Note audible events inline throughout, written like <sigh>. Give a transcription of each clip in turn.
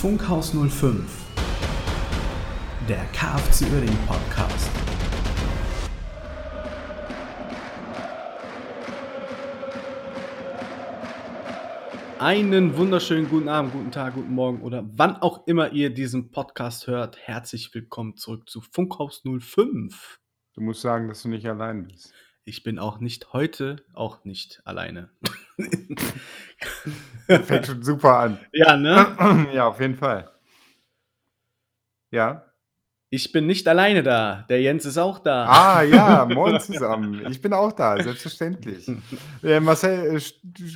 Funkhaus 05, der KFC Uerdingen Podcast. Einen wunderschönen guten Abend, guten Tag, guten Morgen oder wann auch immer ihr diesen Podcast hört. Herzlich willkommen zurück zu Funkhaus 05. Du musst sagen, dass du nicht allein bist. Ich bin auch nicht heute, auch nicht alleine. Fängt schon super an. <laughs> Ja, ne? <clears throat> Ja, auf jeden Fall. Ja. Ich bin nicht alleine da. Der Jens ist auch da. Ah, ja, <laughs> moin zusammen. Ich bin auch da, selbstverständlich. <laughs> Äh, Marcel äh,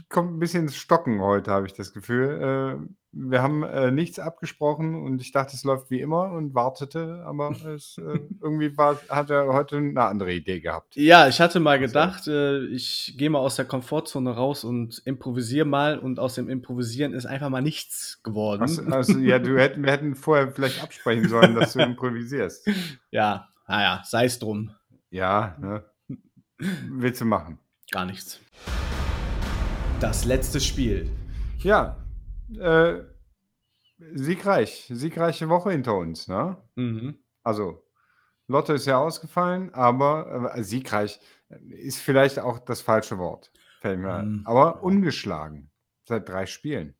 kommt ein bisschen ins Stocken heute, habe ich das Gefühl. Äh, wir haben äh, nichts abgesprochen und ich dachte, es läuft wie immer und wartete, aber <laughs> es, äh, irgendwie war, hat er heute eine andere Idee gehabt. Ja, ich hatte mal gedacht, äh, ich gehe mal aus der Komfortzone raus und improvisiere mal und aus dem Improvisieren ist einfach mal nichts geworden. Also, also ja, du hätten, wir hätten vorher vielleicht absprechen sollen, dass du improvisierst. <laughs> Ja, naja, sei es drum. Ja, ne? Willst du machen? Gar nichts. Das letzte Spiel. Ja, äh, siegreich, siegreiche Woche hinter uns, ne? Mhm. Also, Lotte ist ja ausgefallen, aber äh, siegreich ist vielleicht auch das falsche Wort. Fällt mir ein. Mhm. Aber ungeschlagen seit drei Spielen.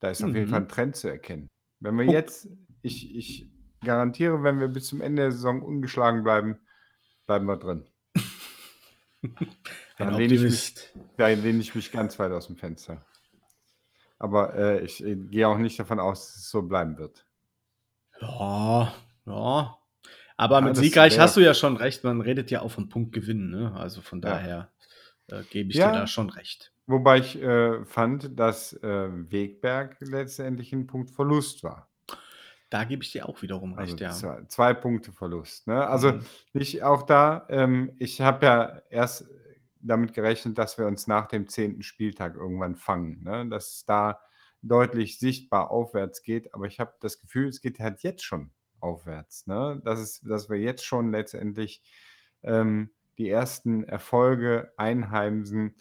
Da ist auf jeden Mhm. Fall ein Trend zu erkennen. Wenn wir Punkt. jetzt, ich, ich garantiere, wenn wir bis zum Ende der Saison ungeschlagen bleiben, bleiben wir drin. <laughs> Ein Dann lehne ich, mich, da lehne ich mich ganz weit aus dem Fenster. Aber äh, ich äh, gehe auch nicht davon aus, dass es so bleiben wird. Ja, ja. Aber Ja, mit siegreich wär- hast du ja schon recht. Man redet ja auch von Punktgewinn, ne? Also von Ja. daher äh, gebe ich Ja. dir da schon recht. Wobei ich äh, fand, dass äh, Wegberg letztendlich ein Punktverlust war. Da gebe ich dir auch wiederum Also recht, ja. zwei, zwei Punkte Verlust. Ne? Also Mhm. nicht auch da, ähm, ich habe ja erst damit gerechnet, dass wir uns nach dem zehnten Spieltag irgendwann fangen, ne? dass es da deutlich sichtbar aufwärts geht. Aber ich habe das Gefühl, es geht halt jetzt schon aufwärts. Ne? Dass, es, dass wir jetzt schon letztendlich ähm, die ersten Erfolge einheimsen.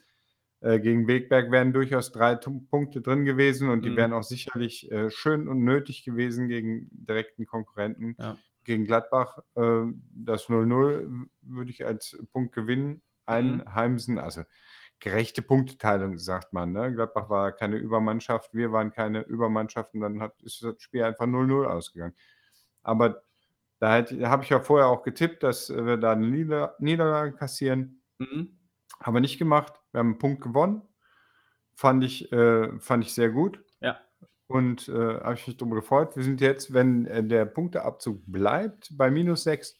Äh, gegen Wegberg wären durchaus drei Tu- Punkte drin gewesen und die Mhm. wären auch sicherlich äh, schön und nötig gewesen gegen direkten Konkurrenten. Ja. Gegen Gladbach äh, das 0-0 würde ich als Punkt gewinnen einheimsen. Also gerechte Punkteteilung, sagt man. Ne? Gladbach war keine Übermannschaft, wir waren keine Übermannschaft und dann hat, ist das Spiel einfach 0-0 ausgegangen. Aber da habe ich ja vorher auch getippt, dass wir da eine Nieder Niederlage kassieren. Mhm. Haben wir nicht gemacht. Wir haben einen Punkt gewonnen. Fand ich, äh, fand ich sehr gut. Ja. Und äh, habe ich mich darüber gefreut. Wir sind jetzt, wenn äh, der Punkteabzug bleibt, bei minus 6.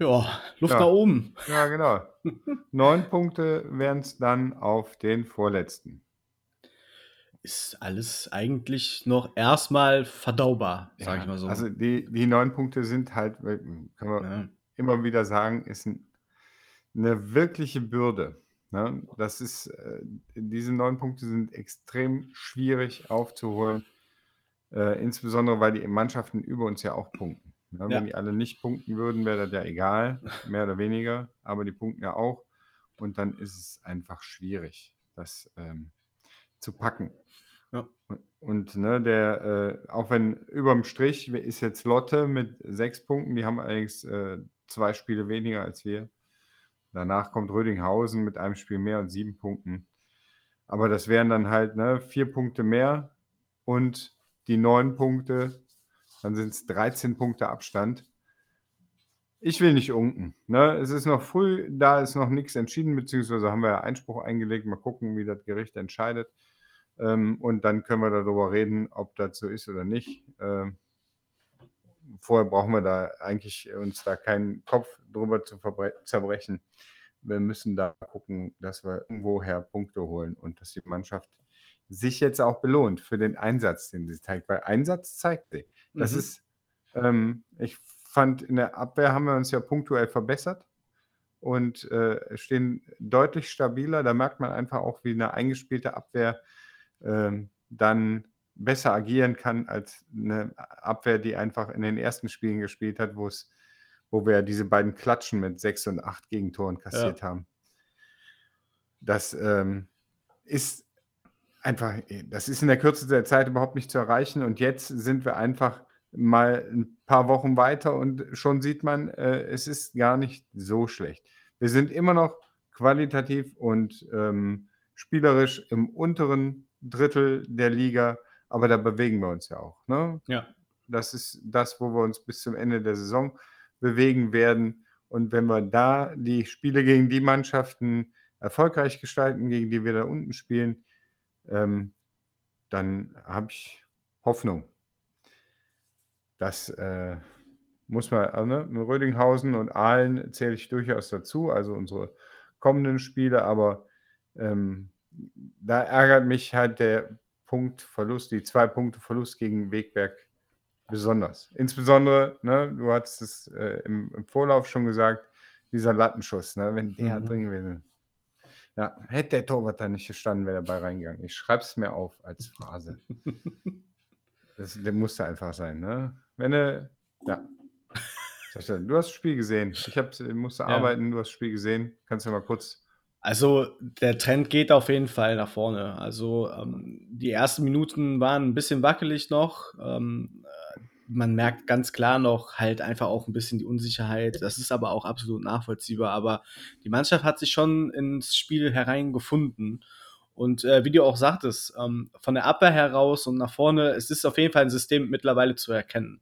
Ja, Luft Ja. nach oben. Ja, genau. <laughs> Neun Punkte wären es dann auf den vorletzten. Ist alles eigentlich noch erstmal verdaubar, sage Ja, ich mal so. Also die, die neun Punkte sind halt, äh, können wir ja. immer wieder sagen, ist ein, eine wirkliche Bürde. Ne? Das ist, äh, diese neun Punkte sind extrem schwierig aufzuholen, äh, insbesondere weil die Mannschaften über uns ja auch punkten. Ne? Ja. Wenn die alle nicht punkten würden, wäre das ja egal, <laughs> mehr oder weniger, aber die punkten ja auch und dann ist es einfach schwierig, das ähm, zu packen. Ja. Und, und ne, der, äh, auch wenn überm Strich ist jetzt Lotte mit sechs Punkten, die haben allerdings äh, zwei Spiele weniger als wir. Danach kommt Rödinghausen mit einem Spiel mehr und sieben Punkten. Aber das wären dann halt ne, vier Punkte mehr und die neun Punkte, dann sind es 13 Punkte Abstand. Ich will nicht unken. Ne? Es ist noch früh, da ist noch nichts entschieden, beziehungsweise haben wir ja Einspruch eingelegt. Mal gucken, wie das Gericht entscheidet. Ähm, und dann können wir darüber reden, ob das so ist oder nicht. Ähm, vorher brauchen wir da eigentlich uns da keinen Kopf drüber zu zerbrechen. Wir müssen da gucken, dass wir irgendwoher Punkte holen und dass die Mannschaft sich jetzt auch belohnt für den Einsatz, den sie zeigt. Weil Einsatz zeigt sie. Das Mhm. ist, ähm, ich fand, in der Abwehr haben wir uns ja punktuell verbessert und äh, stehen deutlich stabiler. Da merkt man einfach auch, wie eine eingespielte Abwehr ähm, dann besser agieren kann als eine Abwehr, die einfach in den ersten Spielen gespielt hat, wo es, wo wir diese beiden Klatschen mit sechs und acht Gegentoren kassiert haben. Das ähm, ist einfach, äh, das ist in der Kürze der Zeit überhaupt nicht zu erreichen. Und jetzt sind wir einfach mal ein paar Wochen weiter und schon sieht man, äh, es ist gar nicht so schlecht. Wir sind immer noch qualitativ und ähm, spielerisch im unteren Drittel der Liga, aber da bewegen wir uns ja auch. Ne? Ja. Das ist das, wo wir uns bis zum Ende der Saison bewegen werden. Und wenn wir da die Spiele gegen die Mannschaften erfolgreich gestalten, gegen die wir da unten spielen, ähm, dann habe ich Hoffnung. Das äh, muss man, äh, ne? Rödinghausen und Aalen zähle ich durchaus dazu, also unsere kommenden Spiele, aber ähm, da ärgert mich halt der Punktverlust, die zwei Punkte Verlust gegen Wegberg besonders. Insbesondere, ne, du hast es äh, im, im, Vorlauf schon gesagt, dieser Lattenschuss, ne, wenn der mhm. drin gewesen ja, hätte der Torwart da nicht gestanden, wäre dabei reingegangen. Ich schreibe es mir auf als Phrase. das, der musste einfach sein, ne? Wenn er, ja. Du hast das Spiel gesehen. Ich hab, musste ja. arbeiten, du hast das Spiel gesehen. Kannst du mal kurz also der Trend geht auf jeden Fall nach vorne. Also ähm, die ersten Minuten waren ein bisschen wackelig noch. Ähm, äh, man merkt ganz klar noch halt einfach auch ein bisschen die Unsicherheit. Das ist aber auch absolut nachvollziehbar. Aber die Mannschaft hat sich schon ins Spiel hereingefunden. Und äh, wie du auch sagtest, ähm, von der Abwehr heraus und nach vorne, es ist auf jeden Fall ein System mittlerweile zu erkennen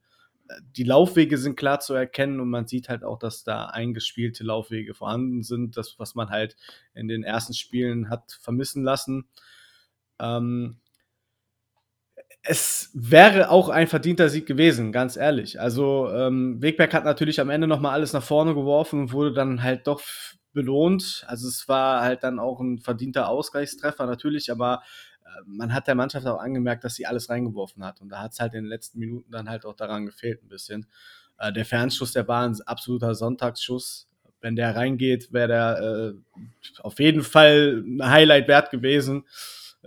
die Laufwege sind klar zu erkennen und man sieht halt auch, dass da eingespielte Laufwege vorhanden sind, das, was man halt in den ersten Spielen hat vermissen lassen. Ähm, es wäre auch ein verdienter Sieg gewesen, ganz ehrlich. Also ähm, Wegberg hat natürlich am Ende nochmal alles nach vorne geworfen und wurde dann halt doch belohnt. Also es war halt dann auch ein verdienter Ausgleichstreffer natürlich, aber man hat der Mannschaft auch angemerkt, dass sie alles reingeworfen hat. Und da hat es halt in den letzten Minuten dann halt auch daran gefehlt ein bisschen. Äh, der Fernschuss, der war ein absoluter Sonntagsschuss. Wenn der reingeht, wäre der äh, auf jeden Fall ein Highlight wert gewesen.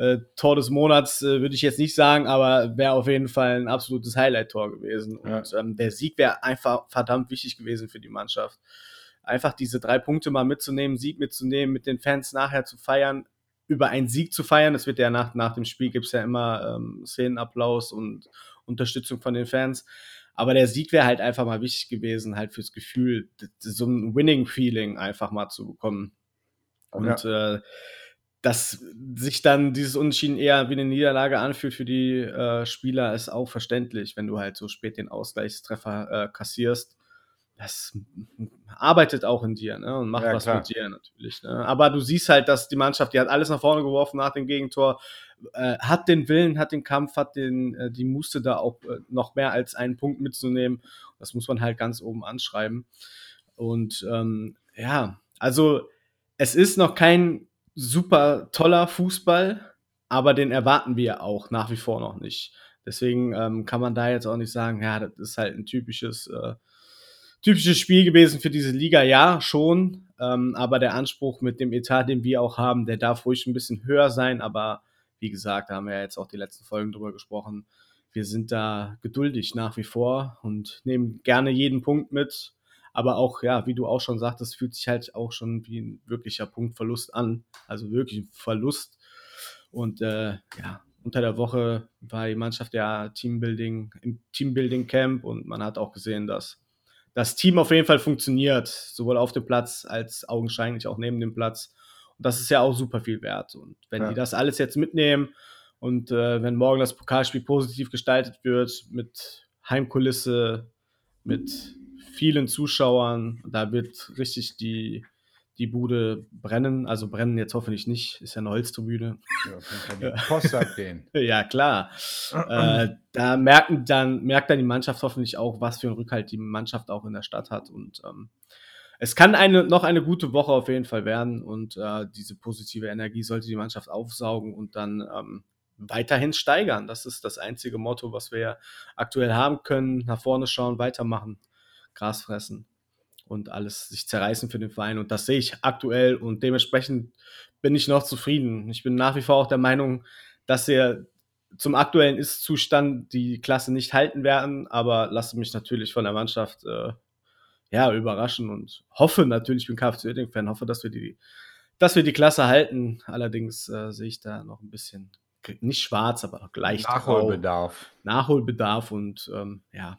Äh, Tor des Monats äh, würde ich jetzt nicht sagen, aber wäre auf jeden Fall ein absolutes Highlight-Tor gewesen. Ja. Und ähm, der Sieg wäre einfach verdammt wichtig gewesen für die Mannschaft. Einfach diese drei Punkte mal mitzunehmen, Sieg mitzunehmen, mit den Fans nachher zu feiern, über einen Sieg zu feiern. Es wird ja nach, nach dem Spiel gibt es ja immer ähm, Szenenapplaus und Unterstützung von den Fans. Aber der Sieg wäre halt einfach mal wichtig gewesen, halt fürs Gefühl, so ein Winning-Feeling einfach mal zu bekommen. Und ja. äh, dass sich dann dieses Unentschieden eher wie eine Niederlage anfühlt für die äh, Spieler, ist auch verständlich, wenn du halt so spät den Ausgleichstreffer äh, kassierst das arbeitet auch in dir ne? und macht ja, was klar. mit dir natürlich. Ne? Aber du siehst halt, dass die Mannschaft, die hat alles nach vorne geworfen nach dem Gegentor, äh, hat den Willen, hat den Kampf, hat den, äh, die Muße da auch äh, noch mehr als einen Punkt mitzunehmen. Das muss man halt ganz oben anschreiben. Und ähm, ja, also es ist noch kein super toller Fußball, aber den erwarten wir auch nach wie vor noch nicht. Deswegen ähm, kann man da jetzt auch nicht sagen, ja, das ist halt ein typisches äh, typisches Spiel gewesen für diese Liga, ja, schon. Ähm, aber der Anspruch mit dem Etat, den wir auch haben, der darf ruhig ein bisschen höher sein. Aber wie gesagt, da haben wir ja jetzt auch die letzten Folgen drüber gesprochen. Wir sind da geduldig nach wie vor und nehmen gerne jeden Punkt mit. Aber auch, ja, wie du auch schon sagtest, fühlt sich halt auch schon wie ein wirklicher Punktverlust an. Also wirklich ein Verlust. Und äh, ja, unter der Woche war die Mannschaft ja Teambuilding, im Teambuilding Camp und man hat auch gesehen, dass das Team auf jeden Fall funktioniert, sowohl auf dem Platz als augenscheinlich auch neben dem Platz. Und das ist ja auch super viel wert. Und wenn ja. die das alles jetzt mitnehmen und äh, wenn morgen das Pokalspiel positiv gestaltet wird, mit Heimkulisse, mit vielen Zuschauern, da wird richtig die die Bude brennen. Also brennen jetzt hoffentlich nicht, ist ja eine Holztribüne. Ja, Post den. <laughs> ja, klar. äh, da merken dann, merkt dann die Mannschaft hoffentlich auch, was für einen Rückhalt die Mannschaft auch in der Stadt hat. Und ähm, es kann eine, noch eine gute Woche auf jeden Fall werden. Und äh, diese positive Energie sollte die Mannschaft aufsaugen und dann ähm, weiterhin steigern. Das ist das einzige Motto, was wir aktuell haben können. Nach vorne schauen, weitermachen, Gras fressen und alles sich zerreißen für den Verein. Und das sehe ich aktuell und dementsprechend bin ich noch zufrieden. Ich bin nach wie vor auch der Meinung, dass wir zum aktuellen Ist-Zustand die Klasse nicht halten werden, aber lasse mich natürlich von der Mannschaft äh, ja, überraschen und hoffe natürlich, ich bin KFC Oerding-Fan, hoffe, dass wir die, dass wir die Klasse halten. Allerdings äh, sehe ich da noch ein bisschen nicht schwarz, aber leicht Nachholbedarf. Nachholbedarf und ähm, ja,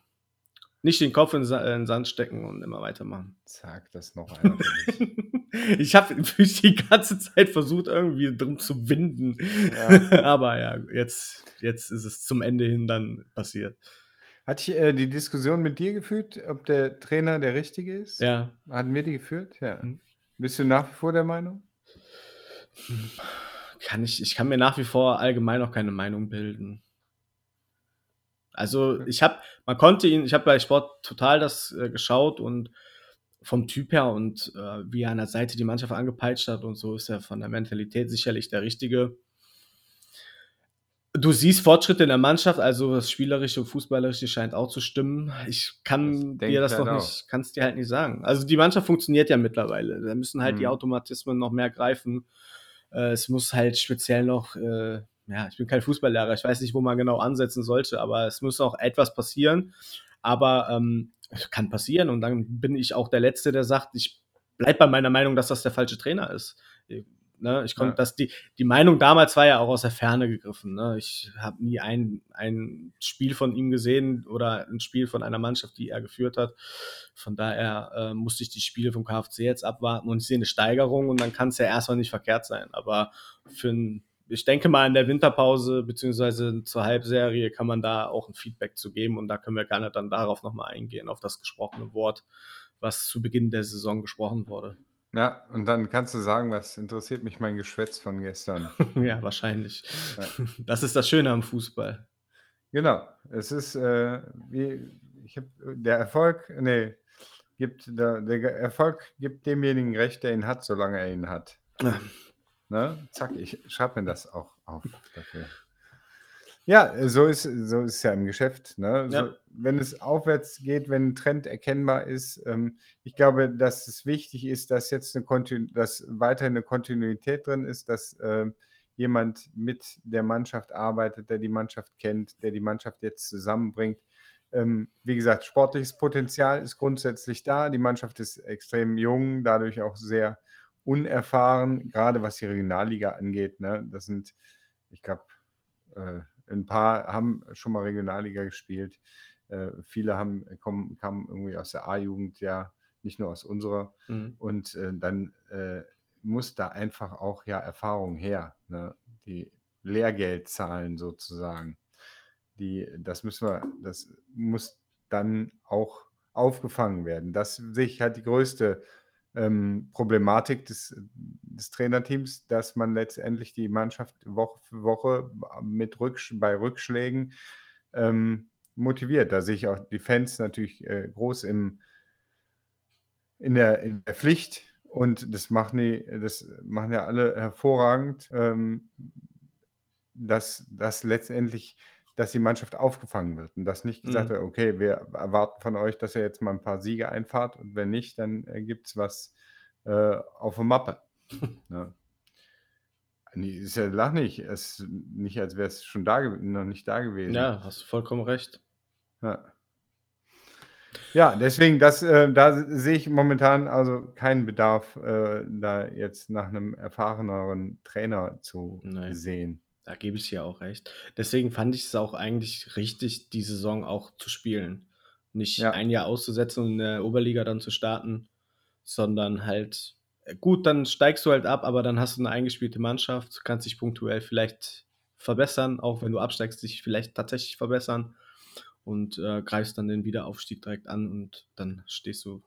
nicht den Kopf in, den Sand stecken und immer weitermachen. Sag das noch einmal <laughs> ich habe die ganze Zeit versucht, irgendwie drum zu winden. Ja. <laughs> Aber ja, jetzt, jetzt ist es zum Ende hin dann passiert. Hatte ich äh, die Diskussion mit dir geführt, ob der Trainer der richtige ist? Ja. Hatten wir die geführt? Ja. Mhm. Bist du nach wie vor der Meinung? Kann ich, ich kann mir nach wie vor allgemein noch keine Meinung bilden. Also ich habe, man konnte ihn, ich habe bei Sport total das äh, geschaut und vom Typ her und äh, wie er an der Seite die Mannschaft angepeitscht hat und so ist er von der Mentalität sicherlich der Richtige. Du siehst Fortschritte in der Mannschaft, also das Spielerische und Fußballerische scheint auch zu stimmen. Ich kann das dir das halt nicht, kann es dir halt nicht sagen. Also die Mannschaft funktioniert ja mittlerweile. Da müssen halt mhm. die Automatismen noch mehr greifen. Äh, es muss halt speziell noch, äh, ja, ich bin kein Fußballlehrer, ich weiß nicht, wo man genau ansetzen sollte, aber es muss auch etwas passieren. Aber ähm, kann passieren und dann bin ich auch der Letzte, der sagt, ich bleibe bei meiner Meinung, dass das der falsche Trainer ist. Ne, ich konnte, ja. dass die, die Meinung damals war ja auch aus der Ferne gegriffen. Ne? Ich habe nie ein, ein Spiel von ihm gesehen oder ein Spiel von einer Mannschaft, die er geführt hat. Von daher äh, musste ich die Spiele vom KFC jetzt abwarten und ich sehe eine Steigerung und dann kann es ja erstmal nicht verkehrt sein. Aber für ein, ich denke mal in der Winterpause beziehungsweise zur Halbserie kann man da auch ein Feedback zu geben und da können wir gerne dann darauf nochmal eingehen, auf das gesprochene Wort, was zu Beginn der Saison gesprochen wurde. Ja, und dann kannst du sagen, was interessiert mich mein Geschwätz von gestern? <laughs> ja, wahrscheinlich. Ja. <laughs> Das ist das Schöne am Fußball. Genau. Es ist, äh, wie, ich habe, der Erfolg, nee, gibt, der, der, Erfolg gibt demjenigen recht, der ihn hat, solange er ihn hat. Ne? Zack, ich schreibe mir das auch auf dafür. Ja, so ist, so ist es ja im Geschäft. Ne? Ja. So, wenn es aufwärts geht, wenn ein Trend erkennbar ist, ähm, ich glaube, dass es wichtig ist, dass jetzt eine Kontinu dass weiterhin eine Kontinuität drin ist, dass äh, jemand mit der Mannschaft arbeitet, der die Mannschaft kennt, der die Mannschaft jetzt zusammenbringt. Ähm, wie gesagt, sportliches Potenzial ist grundsätzlich da. Die Mannschaft ist extrem jung, dadurch auch sehr unerfahren, gerade was die Regionalliga angeht. Ne? Das sind, ich glaube, äh, ein paar haben schon mal Regionalliga gespielt. Äh, viele haben, kommen, kamen irgendwie aus der A-Jugend, ja, nicht nur aus unserer. Mhm. Und äh, dann äh, muss da einfach auch ja Erfahrung her. Ne? Die Lehrgeld zahlen sozusagen. Die, das müssen wir, das muss dann auch aufgefangen werden. Das sehe ich halt die größte ähm, Problematik des, des, Trainerteams, dass man letztendlich die Mannschaft Woche für Woche mit Rücksch bei Rückschlägen ähm, motiviert. Da sehe ich auch die Fans natürlich äh, groß im, in, der, in der Pflicht und das machen, die, das machen ja alle hervorragend, ähm, dass, dass letztendlich dass die Mannschaft aufgefangen wird und dass nicht gesagt mhm. wird, okay, wir erwarten von euch, dass ihr jetzt mal ein paar Siege einfahrt und wenn nicht, dann äh, gibt es was äh, auf der Mappe. <laughs> ne? Nee, ist ja lach nicht. Es ist nicht, als wäre es schon da noch nicht da gewesen. Ja, hast du vollkommen recht. Ja. Ja, deswegen, das, äh, da sehe ich momentan also keinen Bedarf, äh, da jetzt nach einem erfahreneren Trainer zu Nein. sehen. Da gebe ich dir auch recht. Deswegen fand ich es auch eigentlich richtig, die Saison auch zu spielen. Nicht Ja. ein Jahr auszusetzen und in der Oberliga dann zu starten, sondern halt, äh, gut, dann steigst du halt ab, aber dann hast du eine eingespielte Mannschaft, kannst dich punktuell vielleicht verbessern, auch wenn du absteigst, dich vielleicht tatsächlich verbessern und äh, greifst dann den Wiederaufstieg direkt an und dann stehst du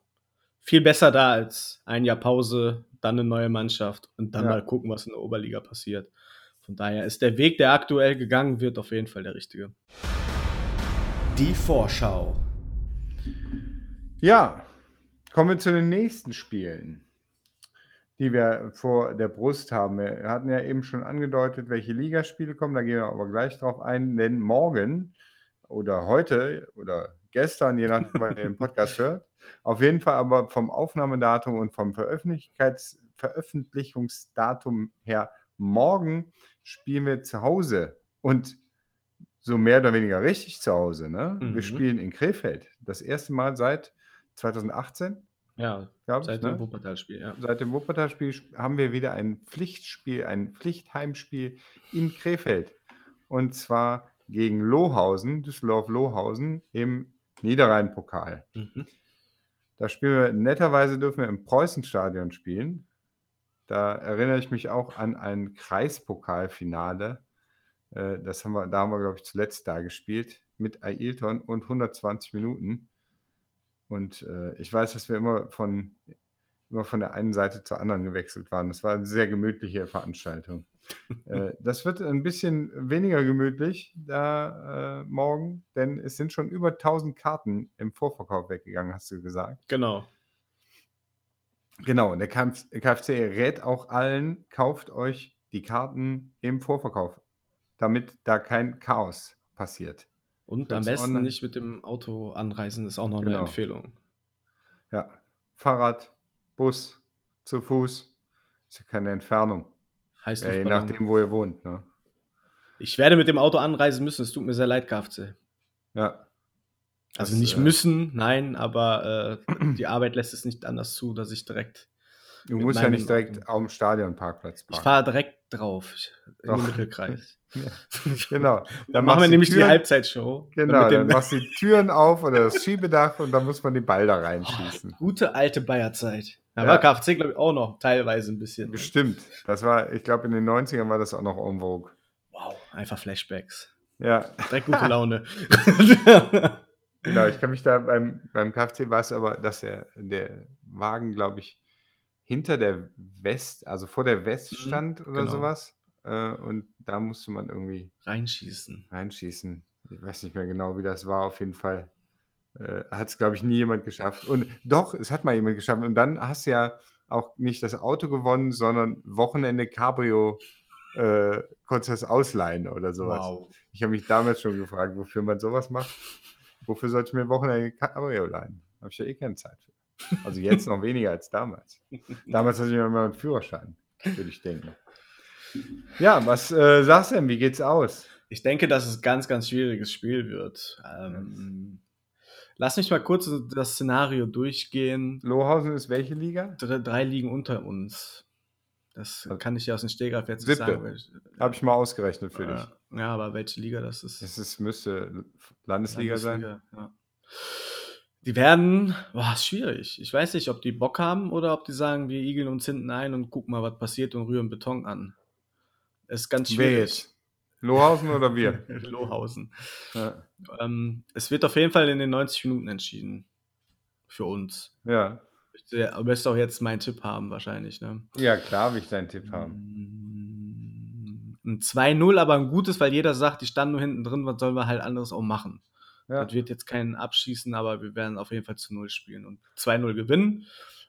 viel besser da als ein Jahr Pause, dann eine neue Mannschaft und dann Ja. mal gucken, was in der Oberliga passiert. Von daher ist der Weg, der aktuell gegangen wird, auf jeden Fall der richtige. Die Vorschau. Ja, kommen wir zu den nächsten Spielen, die wir vor der Brust haben. Wir hatten ja eben schon angedeutet, welche Ligaspiele kommen, da gehen wir aber gleich drauf ein, denn morgen oder heute oder gestern, je nachdem, wann ihr den Podcast <laughs> hört, auf jeden Fall aber vom Aufnahmedatum und vom Veröffentlichungsdatum her morgen spielen wir zu Hause und so mehr oder weniger richtig zu Hause. Ne? Mhm. Wir spielen in Krefeld. Das erste Mal seit 2018. Ja, seit ich, dem ne? Wuppertalspiel. Ja. Seit dem Wuppertalspiel haben wir wieder ein Pflichtspiel, ein Pflichtheimspiel in Krefeld. Und zwar gegen Lohausen, Düsseldorf-Lohausen im Niederrhein-Pokal. Mhm. Da spielen wir, netterweise dürfen wir im Preußenstadion spielen. Da erinnere ich mich auch an ein Kreispokalfinale. Äh, Das haben wir, da haben wir, glaube ich, zuletzt da gespielt mit Ailton und 120 Minuten. Und äh, ich weiß, dass wir immer von, immer von der einen Seite zur anderen gewechselt waren. Das war eine sehr gemütliche Veranstaltung. <laughs> äh, das wird ein bisschen weniger gemütlich da äh, morgen, denn es sind schon über 1000 Karten im Vorverkauf weggegangen, hast du gesagt. Genau. Genau, der KF KFC rät auch allen, kauft euch die Karten im Vorverkauf, damit da kein Chaos passiert. Und am Gibt's besten online. nicht mit dem Auto anreisen, ist auch noch eine Genau. Empfehlung. Ja, Fahrrad, Bus, zu Fuß, ist ja keine Entfernung. Heißt Ja, je nachdem, wo ihr wohnt. Ne? Ich werde mit dem Auto anreisen müssen, es tut mir sehr leid, KFC. Ja, Also Das, nicht äh, müssen, nein, aber äh, die Arbeit lässt es nicht anders zu, dass ich direkt. du musst ja nicht direkt auf dem Stadionparkplatz Ich parken. fahre direkt drauf. Ich, Doch. den Mittelkreis. <laughs> Genau. <laughs> Dann machen machst wir nämlich die Türen- Halbzeitshow. Genau, dann machst du die Türen auf oder das Schiebedach und dann muss man den Ball da reinschießen. gute alte Bayerzeit. Da Ja. war KFC, glaube ich, auch noch teilweise ein bisschen. Bestimmt. Das war, ich glaube, in den 90ern war das auch noch en vogue. Wow, einfach Flashbacks. Ja, Direkt gute <laughs> Laune. Genau. Ich kann mich da beim, beim KFC war es aber, dass der, der Wagen, glaube ich, hinter der West, also vor der West Mhm, stand oder genau. sowas. Äh, und da musste man irgendwie Reinschießen. reinschießen. Ich weiß nicht mehr genau, wie das war. Auf jeden Fall äh, hat es, glaube ich, nie jemand geschafft. Und doch, es hat mal jemand geschafft. Und dann hast du ja auch nicht das Auto gewonnen, sondern Wochenende Cabrio äh, konntest das ausleihen oder sowas. Wow. Ich habe mich damals schon gefragt, wofür man sowas macht. Wofür sollte ich mir ein Wochenende Cabrio leihen? Habe ich ja eh keine Zeit für. Also jetzt noch weniger als damals. <laughs> Damals hatte ich ja immer einen Führerschein, würde ich denken. Ja, was äh, sagst du denn? Wie geht's aus? Ich denke, dass es ein ganz, ganz schwieriges Spiel wird. Ähm, lass mich mal kurz das Szenario durchgehen. Lohausen ist welche Liga? Drei, drei liegen unter uns. Das Also kann ich ja aus dem Stegreif jetzt nicht Siebte. sagen. Habe ich mal ausgerechnet für dich. Ja, aber welche Liga das ist? Das ist, müsste Landesliga sein. Landesliga, Ja. Die werden, boah, ist schwierig. Ich weiß nicht, ob die Bock haben oder ob die sagen, wir igeln uns hinten ein und gucken mal, was passiert und rühren Beton an. Ist ganz Wer schwierig. jetzt? Lohausen oder wir? <laughs> Lohausen. Ja. Ähm, es wird auf jeden Fall in den 90 Minuten entschieden. Für uns. ja. Du wirst auch jetzt meinen Tipp haben, wahrscheinlich. Ne? Ja, klar will ich deinen Tipp haben. Ein 2-0, aber ein gutes, weil jeder sagt, die standen nur hinten drin, was sollen wir halt anderes auch machen. Ja. Das wird jetzt keinen abschießen, aber wir werden auf jeden Fall zu 0 spielen und 2-0 gewinnen.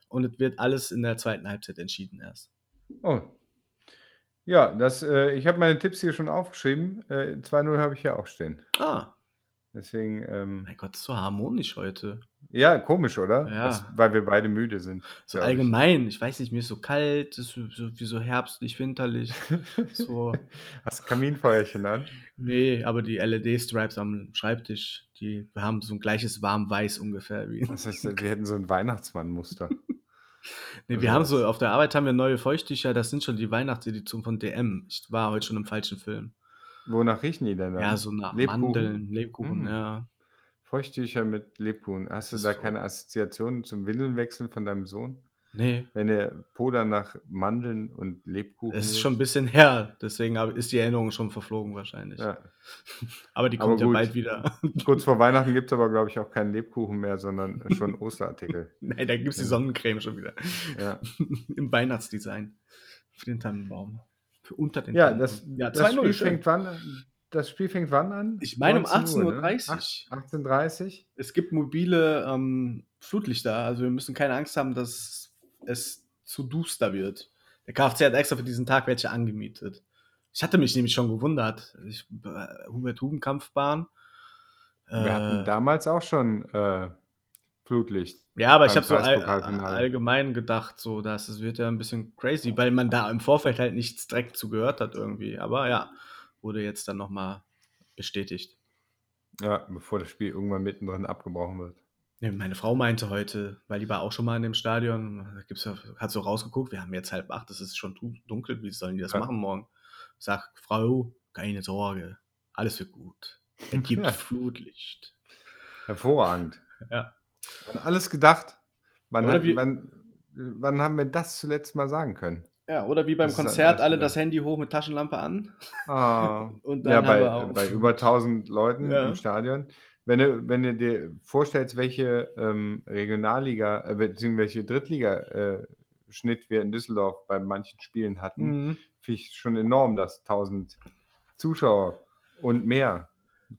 Und es wird alles in der zweiten Halbzeit entschieden erst. Oh. Ja, das, äh, ich habe meine Tipps hier schon aufgeschrieben. Äh, 2-0 habe ich ja auch stehen. Ah, Deswegen, ähm, mein Gott, so harmonisch heute. Ja, komisch, oder? Ja. Das, weil wir beide müde sind. So glaub ich. allgemein, ich. weiß nicht, mir ist so kalt, es ist so, wie so herbstlich, winterlich. <laughs> So, Hast Kaminfeuerchen an? nee, aber die LED-Stripes am Schreibtisch, die haben so ein gleiches warm-weiß ungefähr wie. Das heißt, wir hätten so ein Weihnachtsmann-Muster. <laughs> Nee, Oder wir haben so, auf der Arbeit haben wir neue Feuchttücher, das sind schon die Weihnachtsedition von DM. Ich war heute schon im falschen Film. Wonach riechen die denn dann? Ja, so nach Lebkuchen? Mandeln, Lebkuchen, Mm. ja. Feuchttücher mit Lebkuchen. Hast du da ist so. keine Assoziation zum Windelnwechsel von deinem Sohn? Nee, Wenn der Puder nach Mandeln und Lebkuchen es ist riecht? schon ein bisschen <laughs> her, deswegen ist die Erinnerung schon verflogen wahrscheinlich. Ja. <laughs> Aber die Aber kommt ja gut. bald wieder. <laughs> Kurz vor Weihnachten gibt es aber, glaube ich, auch keinen Lebkuchen mehr, sondern schon Osterartikel. Nein, da gibt es die Ja. Sonnencreme schon wieder. Ja, Im Weihnachtsdesign. Für den Tannenbaum. Für unter den ja das, Tannenbaum. Ja, das, 2-0, Spiel schön. fängt wann, an? Das Spiel fängt wann an? Ich meine um 19 Uhr, 18.30 ne? 18.30 Es gibt mobile ähm, Flutlichter, also wir müssen keine Angst haben, dass es zu duster wird. Der KFC hat extra für diesen Tag welche angemietet. Ich hatte mich nämlich schon gewundert. Ich, äh, Hubert Hubenkampfbahn. Wir hatten Äh, damals auch schon äh, Flutlicht. ja, aber ich habe so all, Kreispokalfinale. allgemein gedacht, so, dass es wird ja ein bisschen crazy, weil man da im Vorfeld halt nichts direkt zu gehört hat irgendwie. Aber ja, wurde jetzt dann nochmal bestätigt. Ja, bevor das Spiel irgendwann mittendrin abgebrochen wird. Meine Frau meinte heute, weil die war auch schon mal in dem Stadion, gibt's hat so rausgeguckt, wir haben jetzt halb acht, es ist schon du- dunkel, wie sollen die das Ja. machen morgen? Sag, Frau, keine Sorge, alles wird gut. Er <laughs> gibt Ja. Flutlicht. Hervorragend. Ja. An alles gedacht. Wann, hat, wann, wann haben wir das zuletzt mal sagen können? Ja, oder wie beim Das Konzert, alle Beispiel. das Handy hoch mit Taschenlampe an. Ah, <laughs> Und dann ja, bei, bei über 1000 Leuten Ja. im Stadion. Wenn du, wenn du dir vorstellst, welche ähm, Regionalliga, äh, beziehungsweise welche Drittliga-Schnitt wir in Düsseldorf bei manchen Spielen hatten, Mhm. finde ich schon enorm, dass 1000 Zuschauer und mehr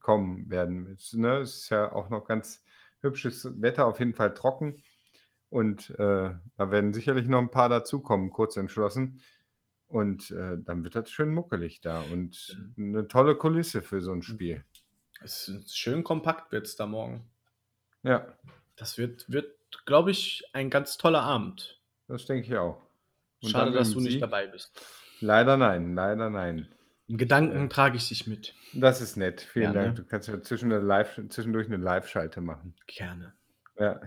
kommen werden. Es, ne, es ist ja auch noch ganz hübsches Wetter, auf jeden Fall trocken. Und äh, da werden sicherlich noch ein paar dazukommen, kurz entschlossen. Und äh, dann wird das schön muckelig da und eine tolle Kulisse für so ein Spiel. Es ist schön kompakt wird es da morgen. Ja, Das wird, wird glaube ich, ein ganz toller Abend. das denke ich auch. Und Schade, dass du nicht Sieg? dabei bist. Leider nein, leider nein. In Gedanken trage ich dich mit. Das ist nett. Vielen Ja, Dank. Du kannst ja zwischendurch eine Live-Schalte machen. Gerne. Ja.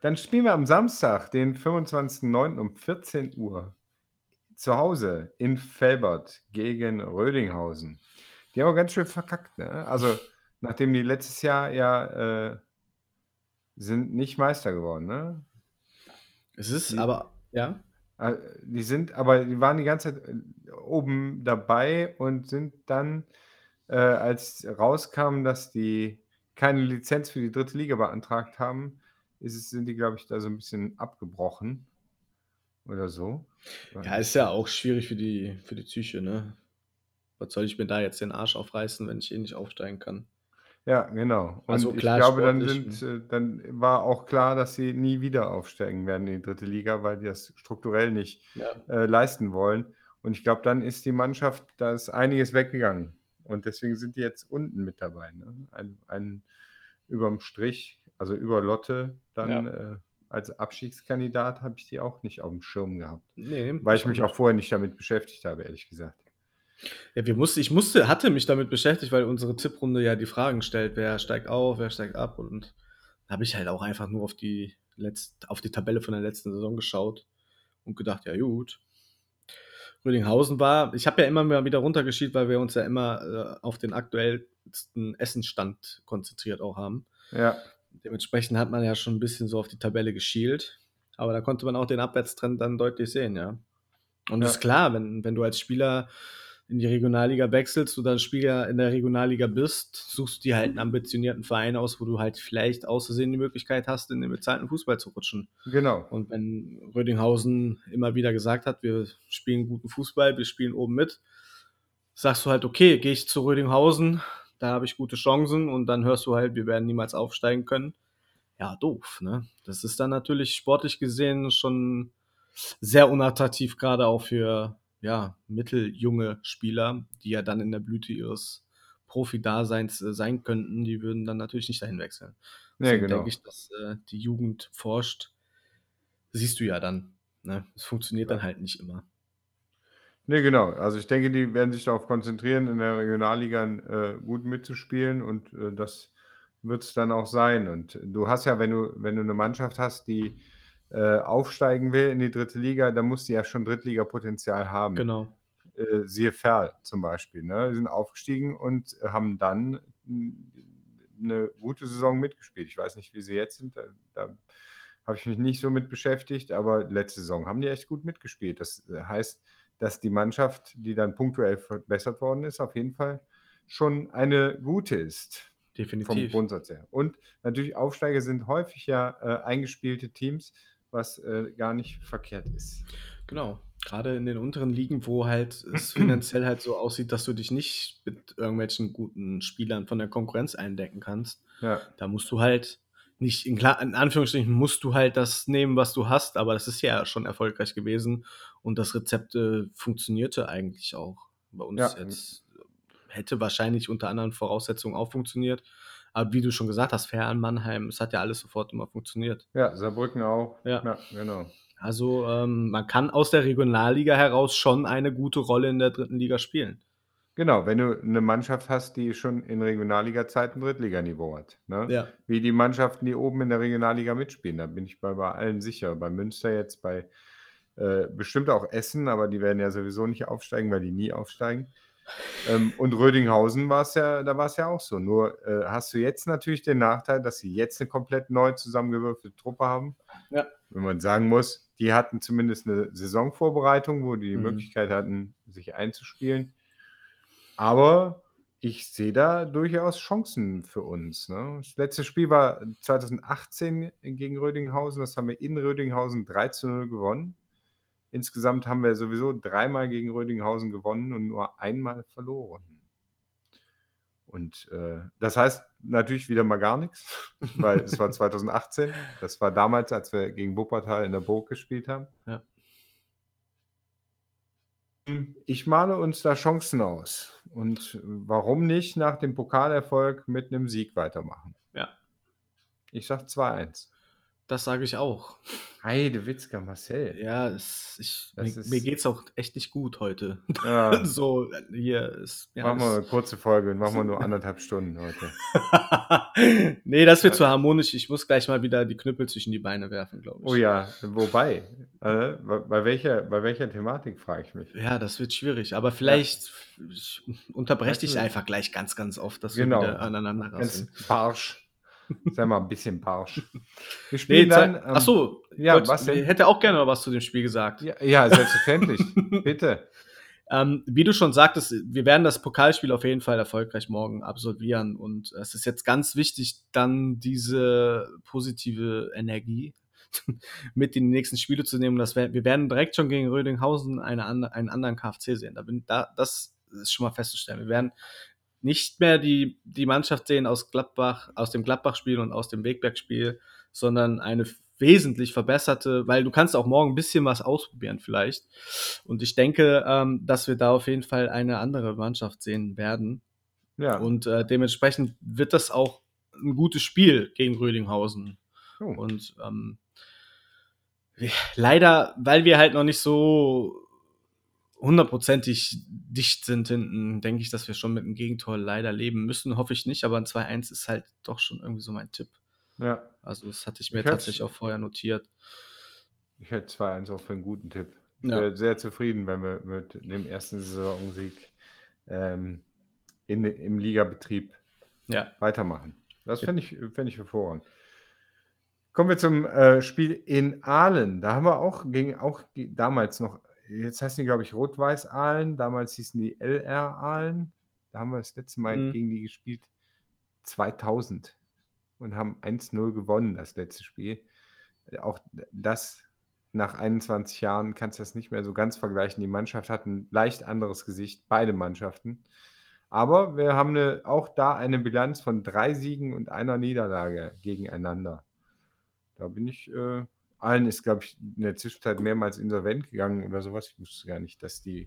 Dann spielen wir am Samstag, den 25.09. um 14 Uhr zu Hause in Felbert gegen Rödinghausen. Die haben auch ganz schön verkackt. Ne? Also, nachdem die letztes Jahr ja äh, sind nicht Meister geworden. Ne? Es ist Die- aber, ja, Äh, Die sind, aber die waren die ganze Zeit äh, oben dabei und sind dann, äh, als rauskam, dass die keine Lizenz für die dritte Liga beantragt haben, ist es, sind die, glaube ich, da so ein bisschen abgebrochen oder so. ja, ist ja auch schwierig für die, für die Psyche, ne? Was soll ich mir da jetzt den Arsch aufreißen, wenn ich eh nicht aufsteigen kann? Ja, genau. Und Also ich klar, glaube, dann, sind, äh, dann war auch klar, dass sie nie wieder aufsteigen werden in die dritte Liga, weil die das strukturell nicht Ja. äh, leisten wollen. Und ich glaube, dann ist die Mannschaft, da ist einiges weggegangen. Und deswegen sind die jetzt unten mit dabei. Ne? Ein, ein überm Strich, also über Lotte, dann äh, als Abstiegskandidat habe ich die auch nicht auf dem Schirm gehabt. Nee, Weil ich mich nicht. auch vorher nicht damit beschäftigt habe, ehrlich gesagt. Ja, wir mussten, ich musste, hatte mich damit beschäftigt, weil unsere Tipprunde ja die Fragen stellt, wer steigt auf, wer steigt ab und da habe ich halt auch einfach nur auf die letzt, auf die Tabelle von der letzten Saison geschaut und gedacht, ja gut. Rödinghausen war, ich habe ja immer mal wieder runtergeschielt, weil wir uns ja immer äh, auf den aktuellsten Essensstand konzentriert auch haben. Ja, Dementsprechend hat man ja schon ein bisschen so auf die Tabelle geschielt, aber da konnte man auch den Abwärtstrend dann deutlich sehen, ja. Und Ja. ist klar, wenn, wenn du als Spieler in die Regionalliga wechselst oder ein Spieler in der Regionalliga bist, suchst du dir halt einen ambitionierten Verein aus, wo du halt vielleicht auszusehen die Möglichkeit hast, in den bezahlten Fußball zu rutschen. genau. Und wenn Rödinghausen immer wieder gesagt hat, wir spielen guten Fußball, wir spielen oben mit, sagst du halt, okay, gehe ich zu Rödinghausen, da habe ich gute Chancen und dann hörst du halt, wir werden niemals aufsteigen können. Ja, doof, ne? Das ist dann natürlich sportlich gesehen schon sehr unattraktiv, gerade auch für ja, mitteljunge Spieler, die ja dann in der Blüte ihres Profi-Daseins äh, sein könnten, die würden dann natürlich nicht dahin wechseln. Ja, genau. denke ich, dass äh, die Jugend forscht. Siehst du ja dann. Ne? Es funktioniert dann halt nicht immer. Ne, genau. Also ich denke, die werden sich darauf konzentrieren, in der Regionalliga äh, gut mitzuspielen und äh, das wird es dann auch sein. Und du hast ja, wenn du, wenn du eine Mannschaft hast, die äh, aufsteigen will in die dritte Liga, dann muss die ja schon Drittliga-Potenzial haben. Genau. Äh, siehe Ferl zum Beispiel. Ne? Die sind aufgestiegen und haben dann eine gute Saison mitgespielt. Ich weiß nicht, wie sie jetzt sind. Da, da habe ich mich nicht so mit beschäftigt, aber letzte Saison haben die echt gut mitgespielt. Das äh, heißt, dass die Mannschaft, die dann punktuell verbessert worden ist, auf jeden Fall schon eine gute ist vom Definitiv. Grundsatz her. Und natürlich Aufsteiger sind häufig ja äh, eingespielte Teams, was äh, gar nicht verkehrt ist. Genau. Gerade in den unteren Ligen, wo halt es <clears throat> finanziell halt so aussieht, dass du dich nicht mit irgendwelchen guten Spielern von der Konkurrenz eindecken kannst. Ja, Da musst du halt nicht, in, klar, in Anführungsstrichen musst du halt das nehmen, was du hast, aber das ist ja schon erfolgreich gewesen und das Rezept äh, funktionierte eigentlich auch bei uns Ja. jetzt. Hätte wahrscheinlich unter anderen Voraussetzungen auch funktioniert. Aber wie du schon gesagt hast, Fair an Mannheim, es hat ja alles sofort immer funktioniert. ja Saarbrücken auch. Ja. genau. Also ähm, man kann aus der Regionalliga heraus schon eine gute Rolle in der dritten Liga spielen. Genau, wenn du eine Mannschaft hast, die schon in Regionalliga-Zeiten Drittliganiveau hat. Ne? Ja. Wie die Mannschaften, die oben in der Regionalliga mitspielen, da bin ich bei, bei allen sicher. Bei Münster jetzt, bei äh, bestimmt auch Essen, aber die werden ja sowieso nicht aufsteigen, weil die nie aufsteigen. Ähm, und Rödinghausen war es ja, da war es ja auch so. Nur äh, hast du jetzt natürlich den Nachteil, dass sie jetzt eine komplett neu zusammengewürfelte Truppe haben. Ja. Wenn man sagen muss, die hatten zumindest eine Saisonvorbereitung, wo die die Mhm. Möglichkeit hatten, sich einzuspielen. Aber ich sehe da durchaus Chancen für uns. Ne? Das letzte Spiel war 2018 gegen Rödinghausen. Das haben wir in Rödinghausen 3 zu 0 gewonnen. Insgesamt haben wir sowieso dreimal gegen Rödinghausen gewonnen und nur einmal verloren. Und äh, das heißt natürlich wieder mal gar nichts, <laughs> weil es war 2018. Das war damals, als wir gegen Wuppertal in der Burg gespielt haben. Ja. Ich male uns da Chancen aus. Und warum nicht nach dem Pokalerfolg mit einem Sieg weitermachen? Ja. Ich sag 2-1. Das sage ich auch. Heidewitzka Marcel. Ja, es, ich, mir, ist- mir geht's auch echt nicht gut heute. Ja, <laughs> so, hier ist. Ja, machen wir eine kurze Folge und machen wir <laughs> nur anderthalb Stunden heute. <laughs> nee, das wird zu harmonisch. Ich muss gleich mal wieder die Knüppel zwischen die Beine werfen, glaube ich. Oh ja, wobei, äh, bei, welcher, bei welcher Thematik frage ich mich? Ja, das wird schwierig. Aber vielleicht ich unterbreche du- einfach gleich ganz, ganz oft, dass Genau. wir wieder aneinander Ganz rasseln. barsch. Sag mal, ein bisschen barsch. Wir Nee, spielen dann. dann, ähm, ach so, ja, Gott, was denn? ich hätte auch gerne noch was zu dem Spiel gesagt. Ja, ja selbstverständlich. <laughs> Bitte. Ähm, wie du schon sagtest, wir werden das Pokalspiel auf jeden Fall erfolgreich morgen absolvieren. Und es ist jetzt ganz wichtig, dann diese positive Energie <laughs> mit in die nächsten Spiele zu nehmen. Das wär, wir werden direkt schon gegen Rödinghausen eine, einen anderen KFC sehen. Da bin, da, das ist schon mal festzustellen. Wir werden nicht mehr die, die Mannschaft sehen aus Gladbach, aus dem Gladbach-Spiel und aus dem Wegberg-Spiel, sondern eine wesentlich verbesserte, weil du kannst auch morgen ein bisschen was ausprobieren vielleicht. Und ich denke, ähm, dass wir da auf jeden Fall eine andere Mannschaft sehen werden. Ja. Und äh, dementsprechend wird das auch ein gutes Spiel gegen Rödinghausen. Oh. Und ähm, leider, weil wir halt noch nicht so hundertprozentig dicht sind hinten, denke ich, dass wir schon mit einem Gegentor leider leben müssen. Hoffe ich nicht, aber ein 2-1 ist halt doch schon irgendwie so mein Tipp. ja. Also das hatte ich mir Ich hätte- tatsächlich auch vorher notiert. Ich hätte 2-1 auch für einen guten Tipp. Ich Ja. wäre sehr zufrieden, wenn wir mit dem ersten Saisonsieg ähm, in, im Ligabetrieb Ja. weitermachen. Das fände ich, fänd ich hervorragend. Kommen wir zum äh, Spiel in Aalen. Da haben wir auch gegen auch damals noch, jetzt heißen die, glaube ich, Rot-Weiß Aalen, damals hießen die LR Aalen. Da haben wir das letzte Mal Mhm. gegen die gespielt 2000 und haben 1-0 gewonnen, das letzte Spiel. Auch das nach 21 Jahren kannst du das nicht mehr so ganz vergleichen. Die Mannschaft hat ein leicht anderes Gesicht, beide Mannschaften. Aber wir haben eine, auch da eine Bilanz von drei Siegen und einer Niederlage gegeneinander. Da bin ich, äh, allen ist, glaube ich, in der Zwischenzeit mehrmals insolvent gegangen oder sowas. Ich wusste gar nicht, dass die,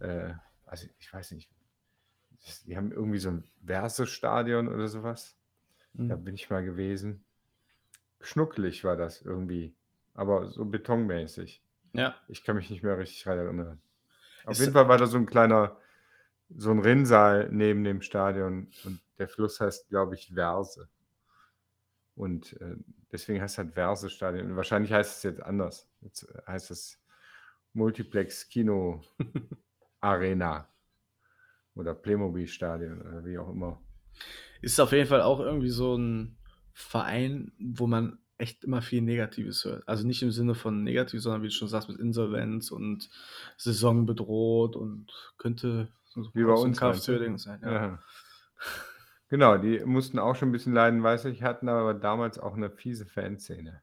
äh, also ich weiß nicht, die haben irgendwie so ein Verse-Stadion oder sowas. Mhm. Da bin ich mal gewesen. Schnuckelig war das irgendwie, aber so betonmäßig. Ja. Ich kann mich nicht mehr richtig daran erinnern. Auf Ist- jeden Fall war da so ein kleiner, so ein Rinnsal neben dem Stadion und der Fluss heißt, glaube ich, Verse. Und äh, deswegen heißt es halt Verse-Stadion. Und Wahrscheinlich heißt es jetzt anders. Jetzt äh, heißt es Multiplex Kino <laughs> Arena oder Playmobil-Stadion oder wie auch immer. Ist auf jeden Fall auch irgendwie so ein Verein, wo man echt immer viel Negatives hört. Also nicht im Sinne von negativ, sondern wie du schon sagst, mit Insolvenz und Saison bedroht und könnte so Wie bei uns KfC meinst du? Uerdingen sein. Ja. Ja. <laughs> Genau, die mussten auch schon ein bisschen leiden, weiß ich, hatten aber damals auch eine fiese Fanszene.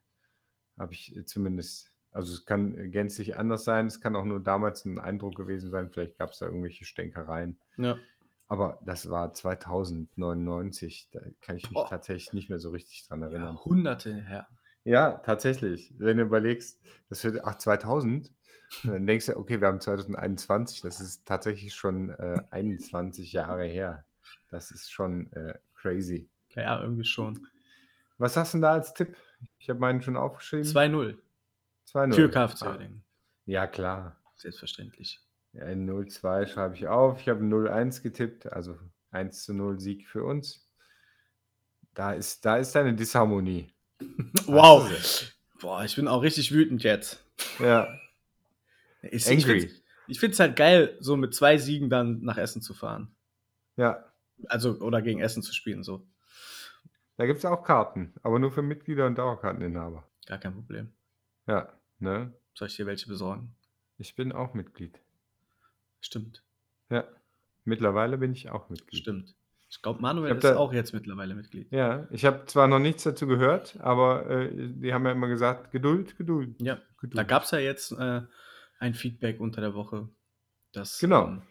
Habe ich äh, zumindest, also es kann gänzlich anders sein, es kann auch nur damals ein Eindruck gewesen sein, vielleicht gab es da irgendwelche Stänkereien. Ja. Aber das war 2099, da kann ich mich Oh. tatsächlich nicht mehr so richtig dran erinnern. Jahrhunderte her. Ja, tatsächlich. Wenn du überlegst, das wird, ach, 2000, dann denkst du, okay, wir haben 2021, das ist tatsächlich schon äh, 21 Jahre her. Das ist schon äh, crazy. Ja, irgendwie schon. Was hast du denn da als Tipp? Ich habe meinen schon aufgeschrieben. 2-0 2-0. für KfC Ah, Uerdingen. Ja, klar. Selbstverständlich. Ja, ein 0-2 schreibe ich auf. Ich habe ein 0-1 getippt, also 1 zu 0 Sieg für uns. Da ist, da ist deine Disharmonie. <laughs> Wow. Boah, ich bin auch richtig wütend jetzt. Ja, Ich, angry. Ich finde es halt geil, so mit zwei Siegen dann nach Essen zu fahren. Ja, Also, oder gegen Essen zu spielen, so. da gibt es auch Karten, aber nur für Mitglieder und Dauerkarteninhaber. Gar kein Problem. Ja, ne? Soll ich dir welche besorgen? Ich bin auch Mitglied. Stimmt, Ja, mittlerweile bin ich auch Mitglied. stimmt. Ich glaube, Manuel Ich ist da- auch jetzt mittlerweile Mitglied. Ja, ich habe zwar noch nichts dazu gehört, aber äh, die haben ja immer gesagt, Geduld, Geduld. Ja, Geduld. da gab es ja jetzt äh, ein Feedback unter der Woche, dass Genau. ähm,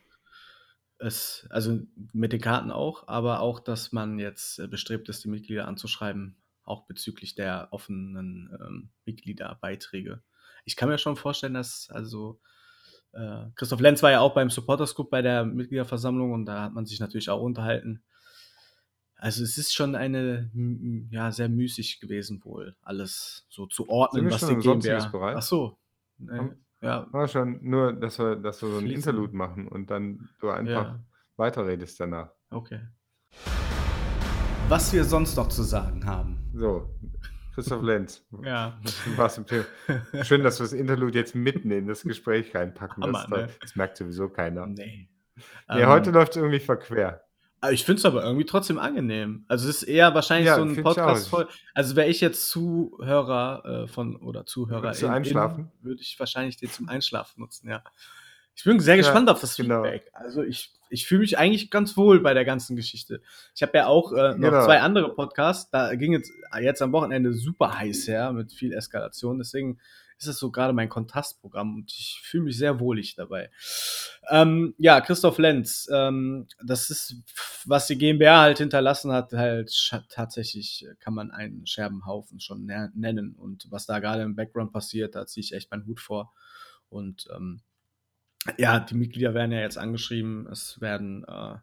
es, also mit den Karten auch, aber auch, dass man jetzt äh, bestrebt ist, die Mitglieder anzuschreiben, auch bezüglich der offenen ähm, Mitgliederbeiträge. Ich kann mir schon vorstellen, dass also äh, Christoph Lenz war ja auch beim Supporters Group bei der Mitgliederversammlung und da hat man sich natürlich auch unterhalten. Also es ist schon eine ja sehr müßig gewesen wohl alles so zu ordnen, was die GmbH. Ach so. Nee, Haben- ja, War schon nur, dass wir, dass wir so ein Fließen. Interlude machen und dann du einfach ja, weiterredest danach. okay. Was wir sonst noch zu sagen haben. So, Christoph Lenz. <laughs> Ja. Warst im Thema. Schön, dass wir das Interlude jetzt mitten in das Gespräch reinpacken. Das, Hammer, ne? das merkt sowieso keiner. Nee. Nee, Ähm, heute läuft es irgendwie verquer. Aber ich finde es aber irgendwie trotzdem angenehm. Also es ist eher wahrscheinlich Ja, so ein Podcast voll. Also wäre ich jetzt Zuhörer äh, von oder Zuhörer, du einschlafen? würde ich wahrscheinlich den zum Einschlafen nutzen, ja. Ich bin sehr Ja, gespannt auf das genau. Feedback. Also ich, ich fühle mich eigentlich ganz wohl bei der ganzen Geschichte. Ich habe ja auch äh, noch Genau. zwei andere Podcasts. Da ging es jetzt am Wochenende super heiß her mit viel Eskalation. Deswegen ist es so gerade mein Kontrastprogramm und ich fühle mich sehr wohlig dabei. Ähm, ja, Christoph Lenz, ähm, das ist, was die GmbH halt hinterlassen hat, halt tatsächlich kann man einen Scherbenhaufen schon nennen. Und was da gerade im Background passiert, da ziehe ich echt meinen Hut vor. Und ähm, ja, die Mitglieder werden ja jetzt angeschrieben. Es werden, äh,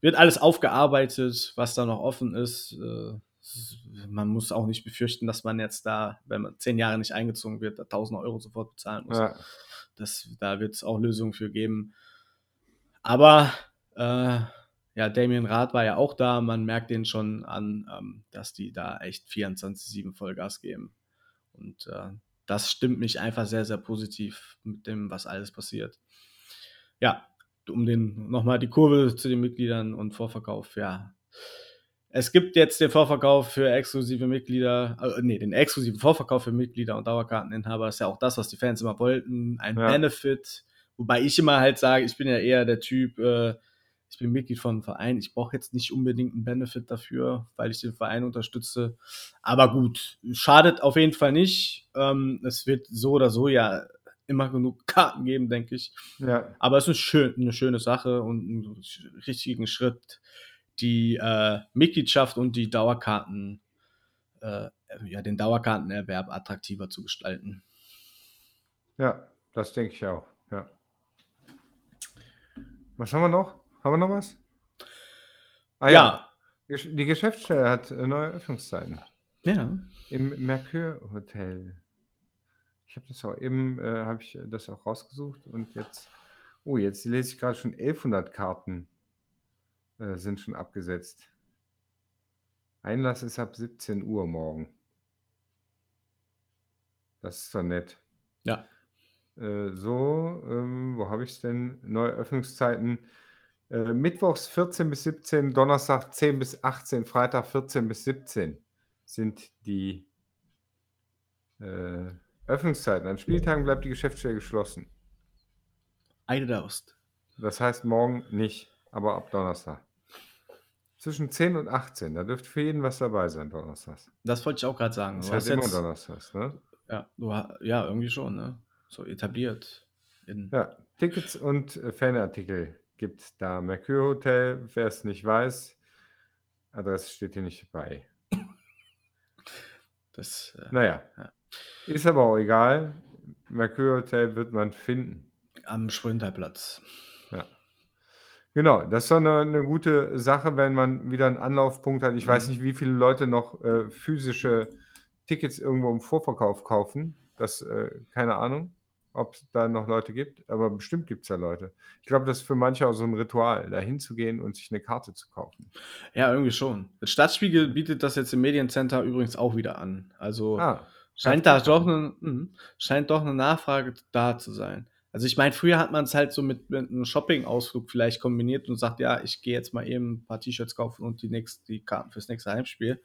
wird alles aufgearbeitet, was da noch offen ist. Äh, man muss auch nicht befürchten, dass man jetzt da, wenn man zehn Jahre nicht eingezogen wird, da 1000 Euro sofort bezahlen muss. Ja, Das, da wird es auch Lösungen für geben. Aber äh, ja, Damien Rath war ja auch da. Man merkt den schon an, ähm, dass die da echt 24-7 Vollgas geben. Und äh, das stimmt mich einfach sehr, sehr positiv mit dem, was alles passiert. Ja, um den nochmal die Kurve zu den Mitgliedern und Vorverkauf, ja. Es gibt jetzt den Vorverkauf für exklusive Mitglieder, äh, nee, den exklusiven Vorverkauf für Mitglieder und Dauerkarteninhaber ist ja auch das, was die Fans immer wollten. Ein Ja. Benefit. Wobei ich immer halt sage, ich bin ja eher der Typ, äh, ich bin Mitglied von einem Verein, ich brauche jetzt nicht unbedingt einen Benefit dafür, weil ich den Verein unterstütze. Aber gut, schadet auf jeden Fall nicht. Ähm, es wird so oder so ja immer genug <laughs> Karten geben, denke ich. ja, Aber es ist schön, eine schöne Sache und einen richtigen Schritt, die äh, Mitgliedschaft und die Dauerkarten, äh, ja, den Dauerkartenerwerb attraktiver zu gestalten. ja, das denke ich auch. Ja. Was haben wir noch? Haben wir noch was? Ah ja. Gesch- Die Geschäftsstelle hat äh, neue Öffnungszeiten. Ja. Im Mercure Hotel. Ich habe das auch eben, äh, habe ich das auch rausgesucht und jetzt, oh, jetzt lese ich gerade schon 1100 Karten äh, sind schon abgesetzt. Einlass ist ab 17 Uhr morgen. Das ist doch nett. Ja. Äh, so, ähm, wo habe ich es denn? Neue Öffnungszeiten. Äh, Mittwochs 14 bis 17, Donnerstag 10 bis 18, Freitag 14 bis 17 sind die äh, Öffnungszeiten. An Spieltagen bleibt die Geschäftsstelle geschlossen. Eide der Ost. Das heißt morgen nicht, aber ab Donnerstag. Zwischen 10 und 18, da dürfte für jeden was dabei sein, Donnerstags. Das wollte ich auch gerade sagen. Das Du hast heißt immer jetzt, Donnerstags, ne? ja, du, ja, irgendwie schon, ne? So etabliert. Ja, Tickets und äh, Fanartikel gibt es da. Mercure Hotel, wer es nicht weiß, Adresse steht hier nicht bei. Das, äh, Naja, Ja. ist aber auch egal. Mercure Hotel wird man finden. am Sprünterplatz. Genau, das ist doch eine, eine gute Sache, wenn man wieder einen Anlaufpunkt hat. Ich weiß Mhm. nicht, wie viele Leute noch äh, physische Tickets irgendwo im Vorverkauf kaufen. Das, äh, keine Ahnung, ob es da noch Leute gibt, aber bestimmt gibt es ja Leute. Ich glaube, das ist für manche auch so ein Ritual, da hinzugehen und sich eine Karte zu kaufen. Ja, irgendwie schon. Das Stadtspiegel bietet das jetzt im Mediencenter übrigens auch wieder an. Also Ah, scheint da doch eine, mhm, scheint doch eine Nachfrage da zu sein. Also ich meine, früher hat man es halt so mit, mit einem Shopping-Ausflug vielleicht kombiniert und sagt, ja, ich gehe jetzt mal eben ein paar T-Shirts kaufen und die, nächst, die Karten fürs nächste Heimspiel.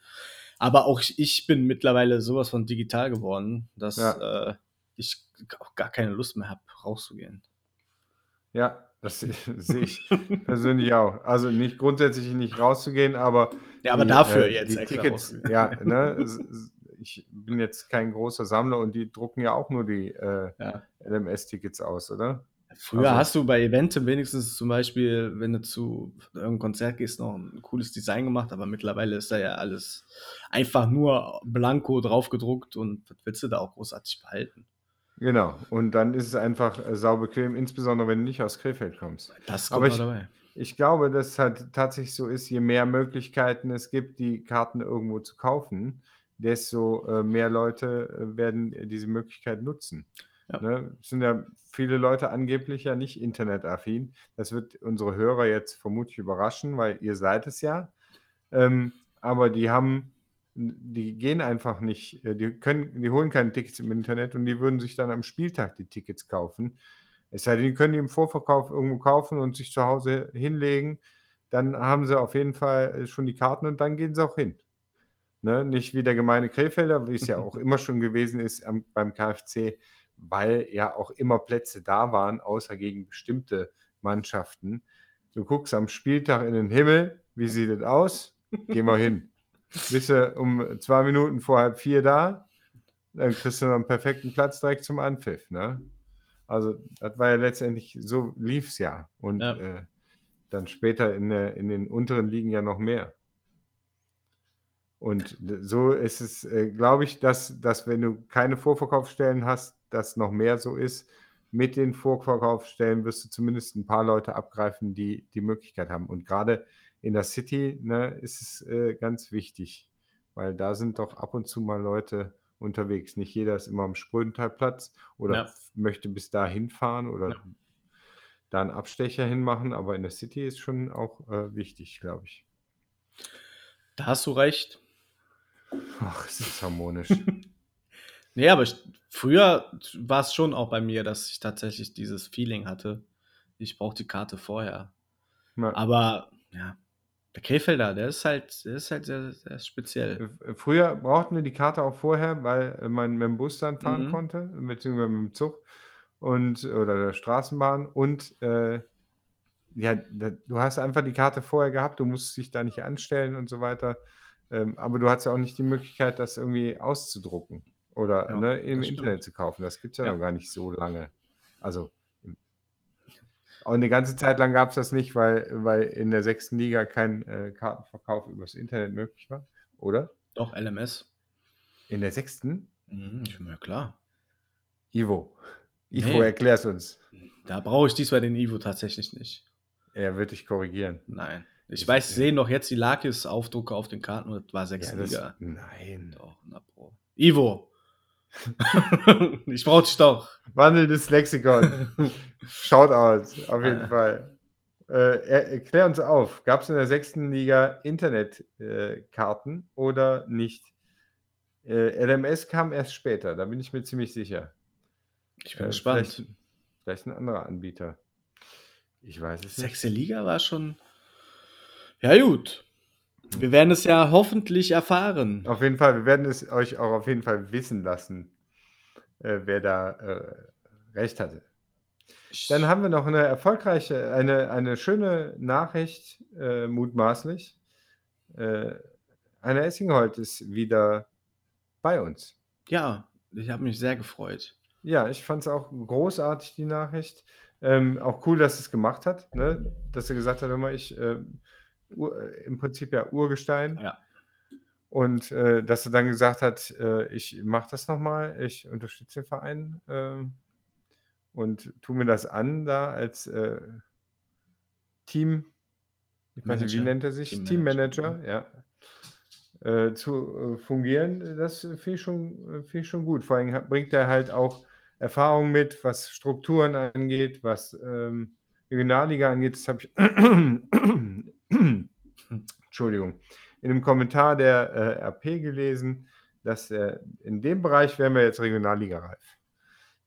Aber auch ich bin mittlerweile sowas von digital geworden, dass Ja. äh, ich auch gar keine Lust mehr habe, rauszugehen. Ja, das <laughs> sehe ich <laughs> persönlich auch. Also nicht grundsätzlich nicht rauszugehen, aber Ja, aber die, dafür äh, jetzt die Tickets, ja, <laughs> ne, ich bin jetzt kein großer Sammler und die drucken ja auch nur die äh, Ja. LMS-Tickets aus, oder? Früher Also- hast du bei Eventim wenigstens zum Beispiel, wenn du zu irgendeinem Konzert gehst, noch ein cooles Design gemacht, aber mittlerweile ist da ja alles einfach nur blanko draufgedruckt und was willst du da auch großartig behalten? Genau. Und dann ist es einfach äh, saubequem, insbesondere wenn du nicht aus Krefeld kommst. Das Aber kommt ich- noch dabei. Ich glaube, dass es halt tatsächlich so ist, je mehr Möglichkeiten es gibt, die Karten irgendwo zu kaufen, desto äh, mehr Leute äh, werden äh, diese Möglichkeit nutzen. Ja. Ne? Es sind ja viele Leute angeblich ja nicht internetaffin. Das wird unsere Hörer jetzt vermutlich überraschen, weil ihr seid es ja. Ähm, aber die haben, die gehen einfach nicht, die können, die holen keine Tickets im Internet und die würden sich dann am Spieltag die Tickets kaufen. Es sei denn, die können die im Vorverkauf irgendwo kaufen und sich zu Hause hinlegen. Dann haben sie auf jeden Fall schon die Karten und dann gehen sie auch hin. Ne? Nicht wie der gemeine Krefelder, wie es ja <laughs> auch immer schon gewesen ist am, beim KfC, weil ja auch immer Plätze da waren, außer gegen bestimmte Mannschaften. Du guckst am Spieltag in den Himmel, wie sieht es aus? Geh mal hin. <laughs> Bist du um zwei Minuten vor halb vier da, dann kriegst du noch einen perfekten Platz direkt zum Anpfiff. Ne? Also, das war ja letztendlich, so lief es ja. Und Ja. Äh, dann später in, in den unteren Ligen ja noch mehr. Und so ist es, äh, glaube ich, dass, dass wenn du keine Vorverkaufsstellen hast, das noch mehr so ist. Mit den Vorverkaufsstellen wirst du zumindest ein paar Leute abgreifen, die die Möglichkeit haben. Und gerade in der City ne, ist es äh, ganz wichtig, weil da sind doch ab und zu mal Leute unterwegs. Nicht jeder ist immer am Sprödentalplatz oder Ja. möchte bis dahin fahren oder Ja. da einen Abstecher hinmachen, aber in der City ist schon auch äh, wichtig, glaube ich. Da hast du recht. Ach, es ist harmonisch. <laughs> Nee, aber ich, früher war es schon auch bei mir, dass ich tatsächlich dieses Feeling hatte. Ich brauche die Karte vorher. Na, Aber ja, der Krefelder, der ist halt, der ist halt sehr, sehr speziell. Äh, Früher brauchten wir die Karte auch vorher, weil äh, man mit dem Bus dann fahren Mhm. konnte, beziehungsweise mit dem Zug und oder der Straßenbahn. Und äh, ja, da, du hast einfach die Karte vorher gehabt, du musst dich da nicht anstellen und so weiter. Ähm, aber du hattest ja auch nicht die Möglichkeit, das irgendwie auszudrucken oder Ja, ne, im. Internet zu kaufen. Das gibt es ja, Ja. noch gar nicht so lange. Also auch eine ganze Zeit lang gab es das nicht, weil, weil in der sechsten Liga kein äh, Kartenverkauf übers Internet möglich war, oder? Doch, LMS. In der sechsten? Mhm, ich- ja, klar. Ivo. Ivo, Nee. erklär's uns. Da brauche ich diesmal den Ivo tatsächlich nicht. Er wird dich korrigieren. Nein. Ich weiß, sehen doch jetzt die Lakis-Aufdrucke auf den Karten und das war sechs Ja, das, Liga. nein. Doch, na Pro. Ivo. <laughs> ich brauche dich doch. Wandelndes Lexikon. <laughs> Shoutout, auf jeden Ah. Fall. Äh, erklär uns auf. Gab es in der sechsten Liga Internetkarten äh, oder nicht? Äh, LMS kam erst später, da bin ich mir ziemlich sicher. Ich bin Äh, gespannt. Vielleicht, vielleicht ein anderer Anbieter. Ich weiß es nicht. Sechste Liga war schon. Ja, gut. Wir werden es ja hoffentlich erfahren. Auf jeden Fall, wir werden es euch auch auf jeden Fall wissen lassen, äh, wer da äh, recht hatte. Dann haben wir noch eine erfolgreiche, eine, eine schöne Nachricht, äh, mutmaßlich. Äh, Essingholt ist wieder bei uns. Ja, ich habe mich sehr gefreut. Ja, ich fand es auch großartig, die Nachricht. Ähm, auch cool, dass es gemacht hat, ne? dass er gesagt hat, mal, ich äh, Ur, äh, im Prinzip ja Urgestein. Ja. Und äh, dass er dann gesagt hat, äh, ich mache das nochmal, ich unterstütze den Verein ähm, und tue mir das an, da als äh, Team, ich weiß nicht, wie nennt er sich? Teammanager, Teammanager, ja. Äh, zu äh, fungieren, das finde ich, schon, äh, finde ich schon gut. Vor allem bringt er halt auch Erfahrung mit, was Strukturen angeht, was ähm, Regionalliga angeht. Das habe ich, <clears throat> Entschuldigung, in einem Kommentar der äh, RP gelesen, dass äh, in dem Bereich wären wir jetzt Regionalliga reif.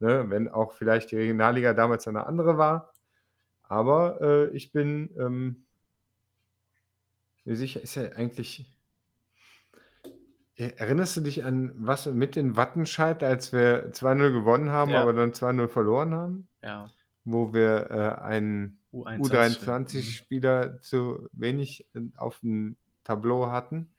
ne? wenn auch vielleicht die Regionalliga damals eine andere war. Aber äh, ich bin ähm, mir sicher, ist ja eigentlich. E- Erinnerst du dich an was mit in Wattenscheid, als wir 2-0 gewonnen haben, Ja. aber dann 2-0 verloren haben? Ja. Wo wir äh, einen U21. U23-Spieler zu wenig äh, auf dem Tableau hatten.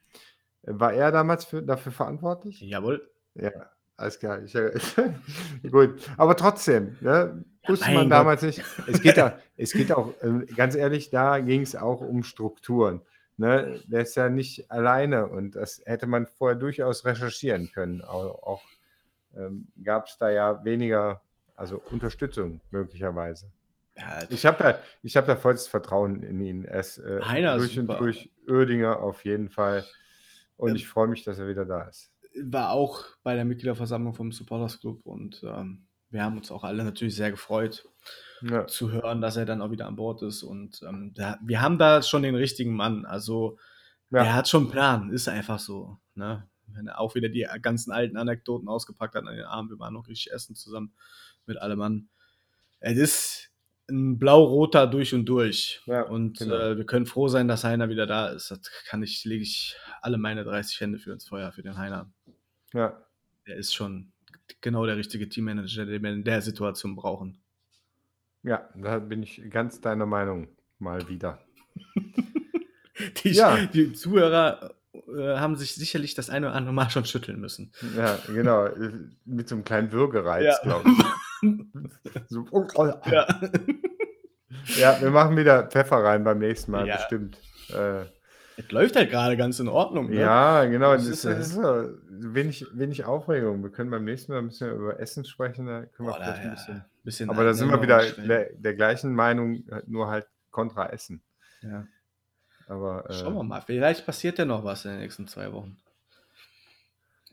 Äh, War er damals für, dafür verantwortlich? Jawohl. Ja, alles klar. Ich, <laughs> gut, aber trotzdem, ne, wusste mein man Gott. damals nicht. Es geht, auch, <laughs> es geht auch, äh, ganz ehrlich, da ging es auch um Strukturen. Ne? Der ist ja nicht alleine und das hätte man vorher durchaus recherchieren können. Auch, auch ähm, gab es da ja weniger, also Unterstützung möglicherweise. Ja, Ich habe da, ich hab da volles Vertrauen in ihn. Er ist äh, Heiner durch und super. durch Oedinger auf jeden Fall. Und Ähm, ich freue mich, dass er wieder da ist. war auch bei der Mitgliederversammlung vom Supporters Club und ähm, wir haben uns auch alle natürlich sehr gefreut Ja. zu hören, dass er dann auch wieder an Bord ist und ähm, da, wir haben da schon den richtigen Mann. Also Ja. er hat schon einen Plan, ist einfach so. Ne? Wenn er auch wieder die ganzen alten Anekdoten ausgepackt hat an den Abend, wir waren noch richtig essen zusammen mit allem Mann. Es ist ein blau-roter durch und durch. Ja, und genau. äh, wir können froh sein, dass Heiner wieder da ist. Das kann ich, lege ich alle meine 30 Hände für ins Feuer für den Heiner. Ja. Der ist schon genau der richtige Teammanager, den wir in der Situation brauchen. Ja, da bin ich ganz deiner Meinung mal wieder. <laughs> Die, Ja. die Zuhörer äh, haben sich sicherlich das eine oder andere Mal schon schütteln müssen. Ja, genau. Mit so einem kleinen Würgereiz, Ja. glaube ich. <laughs> So, oh, oh, Ja. ja, wir machen wieder Pfeffer rein beim nächsten Mal, Ja. bestimmt. Äh, Es läuft halt gerade ganz in Ordnung. Ne? ja, genau. Das Das ist das ist so wenig, wenig Aufregung. Wir können beim nächsten Mal ein bisschen über Essen sprechen. Da können wir Boah, vielleicht ein ja, bisschen. bisschen Aber da sind wir wieder der, der gleichen Meinung, nur halt kontra Essen. stellen. Aber Ja. äh, Schauen wir mal. Vielleicht passiert ja noch was in den nächsten zwei Wochen.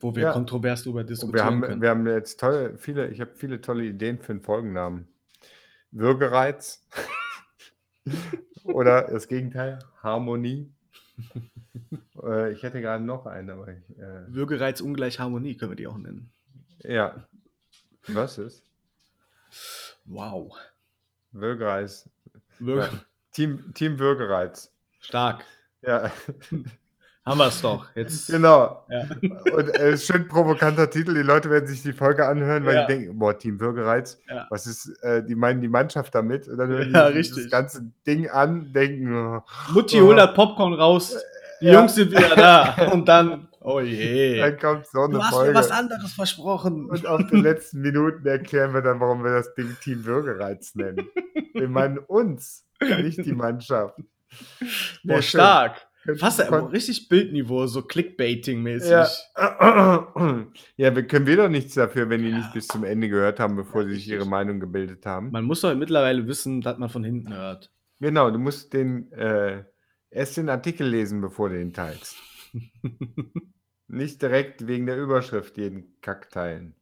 Wo wir Ja. kontrovers darüber diskutieren wir haben, können. wir haben jetzt tolle, viele, ich habe viele tolle Ideen für einen Folgennamen. Würgereiz. <laughs> Oder das Gegenteil, Harmonie. <laughs> äh, ich hätte gerade noch einen, aber ich, äh, Würgereiz ungleich Harmonie können wir die auch nennen. ja. Was ist? Wow. Würgereiz. Würge Ja. Team, Team Würgereiz. Stark. Ja, <laughs> Haben wir es doch. Jetzt. genau. Ja. Und äh, ist schön provokanter Titel. Die Leute werden sich die Folge anhören, weil Ja. die denken, boah, Team Würgereiz, Ja. was ist, äh, die meinen die Mannschaft damit? Und dann hören Ja, die sich das richtig. ganze Ding an, denken, oh, Mutti Oh. holt das Popcorn raus. Die Ja. Jungs sind wieder da. <laughs> Und dann, oh je. dann kommt so eine Du hast Folge. mir was anderes versprochen. Und auf den letzten Minuten erklären wir dann, warum wir das Ding Team Würgereiz nennen. Wir meinen uns, nicht die Mannschaft. Boah, stark. Fast richtig Bildniveau, so Clickbaiting-mäßig. Ja. <clears throat> ja, wir können wir doch nichts dafür, wenn die Ja. nicht bis zum Ende gehört haben, bevor sie sich ihre Meinung gebildet haben. Man muss doch mittlerweile wissen, dass man von hinten hört. Genau, du musst den äh, erst den Artikel lesen, bevor du ihn teilst. <laughs> Nicht direkt wegen der Überschrift jeden Kack teilen.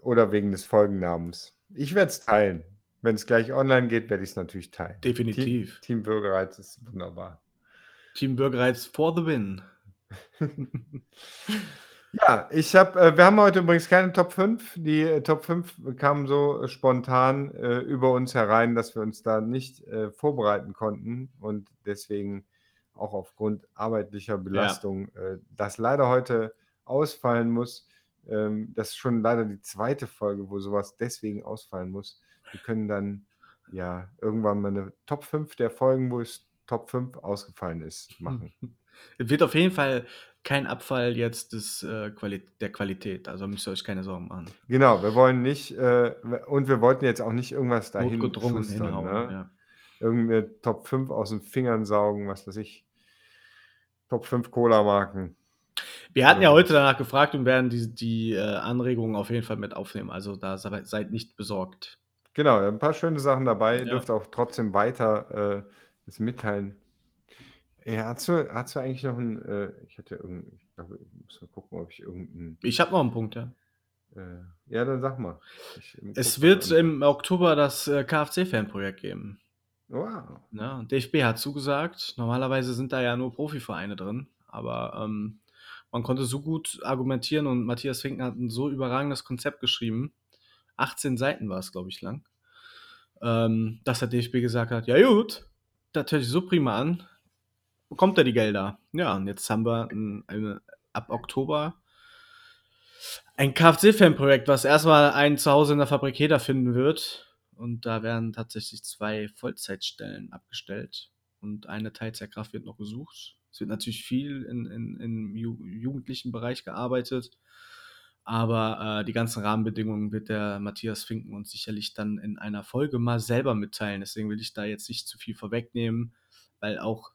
Oder wegen des Folgennamens. Ich werde es teilen. Wenn es gleich online geht, werde ich es natürlich teilen. Definitiv. Team, Team Bürgerreiz ist wunderbar. Team Bürgereiz for the win. <laughs> Ja, ich habe, äh, wir haben heute übrigens keine Top 5. Die äh, Top 5 kamen so äh, spontan über uns herein, dass wir uns da nicht äh, vorbereiten konnten und deswegen auch aufgrund arbeitlicher Belastung äh, das leider heute ausfallen muss. Ähm, das ist schon leider die zweite Folge, wo sowas deswegen ausfallen muss. Wir können dann ja irgendwann mal eine Top 5 der Folgen, wo es Top 5 ausgefallen ist, machen. Es <laughs> wird auf jeden Fall kein Abfall jetzt des, äh, Quali der Qualität. Also müsst ihr euch keine Sorgen machen. Genau, wir wollen nicht, äh, und wir wollten jetzt auch nicht irgendwas dahin schustern, ne? Ja. Irgendeine Top 5 aus den Fingern saugen, was weiß ich. Top 5 Cola-Marken. Wir hatten ja heute danach gefragt und werden die, die äh, Anregungen auf jeden Fall mit aufnehmen. Also da se- seid nicht besorgt. Genau, ein paar schöne Sachen dabei. Ja. dürft auch trotzdem weiter äh, das mitteilen. Ja, hast du, hast du eigentlich noch ein, äh, ich hatte irgendein, ich glaube, ich muss mal gucken, ob ich irgendein, Ich habe noch einen Punkt, ja. äh, ja, dann sag mal. Ich, Es wird im Oktober das äh, KFC-Fanprojekt geben. Wow. Ne? Und DFB hat zugesagt. Normalerweise sind da ja nur Profivereine drin. Aber ähm, man konnte so gut argumentieren und Matthias Finken hat ein so überragendes Konzept geschrieben. 18 Seiten war es, glaube ich, lang. Ähm, dass der DFB gesagt hat, ja gut, das hört sich so prima an, bekommt er die Gelder. Ja, und jetzt haben wir ein, eine, ab Oktober ein Kfz-Fan-Projekt, was erstmal ein Zuhause in der Fabrik Heder finden wird. Und da werden tatsächlich zwei Vollzeitstellen abgestellt und eine Teilzeitkraft wird noch gesucht. Es wird natürlich viel in, in, im Ju jugendlichen Bereich gearbeitet, aber äh, die ganzen Rahmenbedingungen wird der Matthias Finken uns sicherlich dann in einer Folge mal selber mitteilen. Deswegen will ich da jetzt nicht zu viel vorwegnehmen, weil auch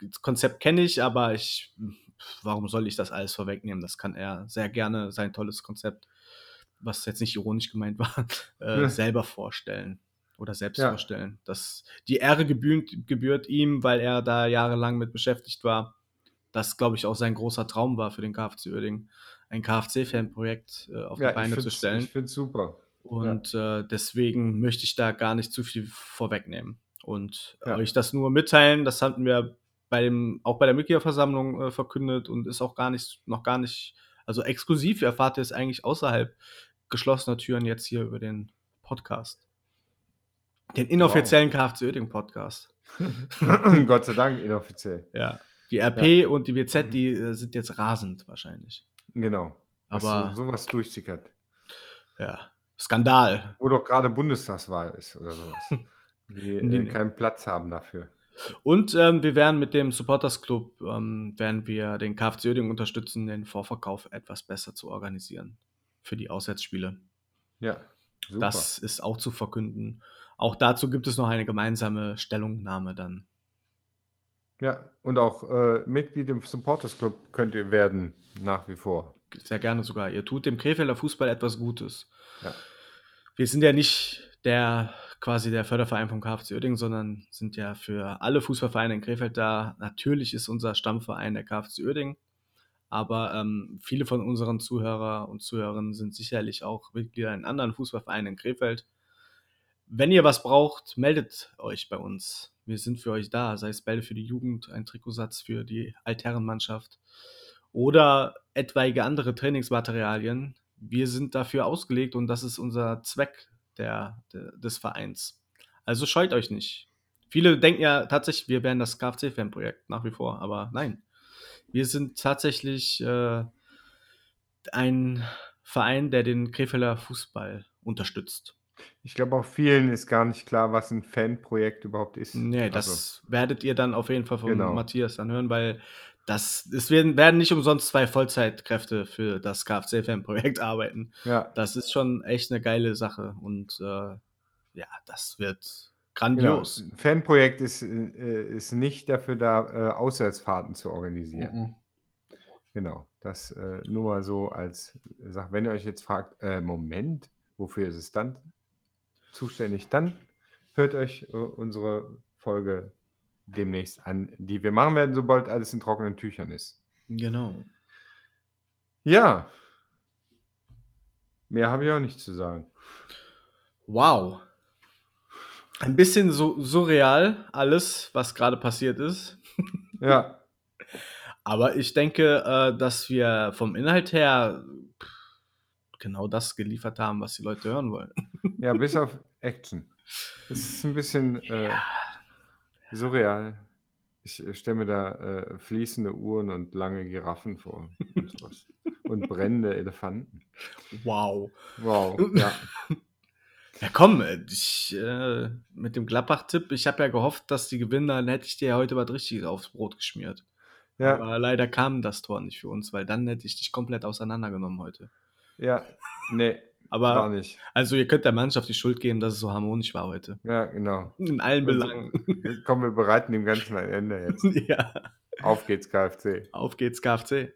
das Konzept kenne ich, aber ich, warum soll ich das alles vorwegnehmen? Das kann er sehr gerne, sein tolles Konzept, was jetzt nicht ironisch gemeint war, <laughs> äh, ja. selber vorstellen oder selbst ja. vorstellen. Das, die Ehre gebührt, gebührt ihm, weil er da jahrelang mit beschäftigt war. Das, glaube ich, auch sein großer Traum war für den KFC Uerdingen, ein KFC-Fan-Projekt äh, auf ja, die Beine zu stellen. Ich finde es super. Und ja. äh, deswegen möchte ich da gar nicht zu viel vorwegnehmen und ja. euch das nur mitteilen. Das hatten wir bei dem, auch bei der Mitgliederversammlung äh, verkündet und ist auch gar nicht, noch gar nicht, also exklusiv erfahrt ihr es eigentlich außerhalb geschlossener Türen jetzt hier über den Podcast. Den inoffiziellen wow. KFC Oeding Podcast. <laughs> Gott sei Dank inoffiziell. Ja. Die RP ja. und die WZ, die äh, sind jetzt rasend wahrscheinlich. Genau. Aber so, sowas durchsickert. Ja. Skandal. Wo doch gerade Bundestagswahl ist oder sowas. <laughs> Die nee, keinen Platz haben dafür. Und ähm, wir werden mit dem Supporters Club ähm, werden wir den KFC Oeding unterstützen, den Vorverkauf etwas besser zu organisieren für die Auswärtsspiele. Ja, super. Das ist auch zu verkünden. Auch dazu gibt es noch eine gemeinsame Stellungnahme dann. Ja, und auch äh, Mitglied im Supporters Club könnt ihr werden, nach wie vor. Sehr gerne sogar. Ihr tut dem Krefelder Fußball etwas Gutes. Ja. Wir sind ja nicht der quasi der Förderverein vom KFC Oerding, sondern sind ja für alle Fußballvereine in Krefeld da. Natürlich ist unser Stammverein der KFC Oerding, aber ähm, viele von unseren Zuhörer und Zuhörerinnen sind sicherlich auch Mitglieder in anderen Fußballvereinen in Krefeld. Wenn ihr was braucht, meldet euch bei uns. Wir sind für euch da, sei es Bälle für die Jugend, ein Trikotsatz für die Altherrenmannschaft oder etwaige andere Trainingsmaterialien. Wir sind dafür ausgelegt und das ist unser Zweck der, der des Vereins. Also scheut euch nicht. Viele denken ja tatsächlich, wir wären das KFC-Fan-Projekt nach wie vor, aber nein. Wir sind tatsächlich äh, ein Verein, der den Krefelder Fußball unterstützt. Ich glaube, auch vielen ist gar nicht klar, was ein Fanprojekt überhaupt ist. Nee, das also. werdet ihr dann auf jeden Fall von genau. Matthias dann hören, weil das, es werden, werden nicht umsonst zwei Vollzeitkräfte für das KFC-Fan-Projekt <laughs> arbeiten. Ja. Das ist schon echt eine geile Sache und äh, ja, das wird grandios. Genau. Fanprojekt ist, äh, ist nicht dafür da, äh, Auswärtsfahrten zu organisieren. Mhm. Genau, das äh, nur mal so als Sache. Wenn ihr euch jetzt fragt, äh, Moment, wofür ist es dann zuständig. Dann hört euch äh, unsere Folge demnächst an, die wir machen werden, sobald alles in trockenen Tüchern ist. Genau. Ja. Mehr habe ich auch nicht zu sagen. Wow. Ein bisschen so surreal alles, was gerade passiert ist. ja. <laughs> Aber ich denke, äh, dass wir vom Inhalt her genau das geliefert haben, was die Leute hören wollen. Ja, <laughs> bis auf Action. Es ist ein bisschen äh, ja. surreal. Ich stelle mir da äh, fließende Uhren und lange Giraffen vor und, und brennende Elefanten. Wow. Wow, <laughs> ja. Ja, komm, äh, ich, äh, mit dem Gladbach-Tipp, ich habe ja gehofft, dass die gewinnen, dann hätte ich dir ja heute was richtig aufs Brot geschmiert. Ja. Aber leider kam das Tor nicht für uns, weil dann hätte ich dich komplett auseinandergenommen heute. Ja, nee, aber gar nicht. Also ihr könnt der Mannschaft die Schuld geben, dass es so harmonisch war heute. Ja, genau. In allen Belangen. Komm, wir bereiten dem Ganzen ein Ende jetzt. <laughs> ja. Auf geht's, KFC. Auf geht's, KFC.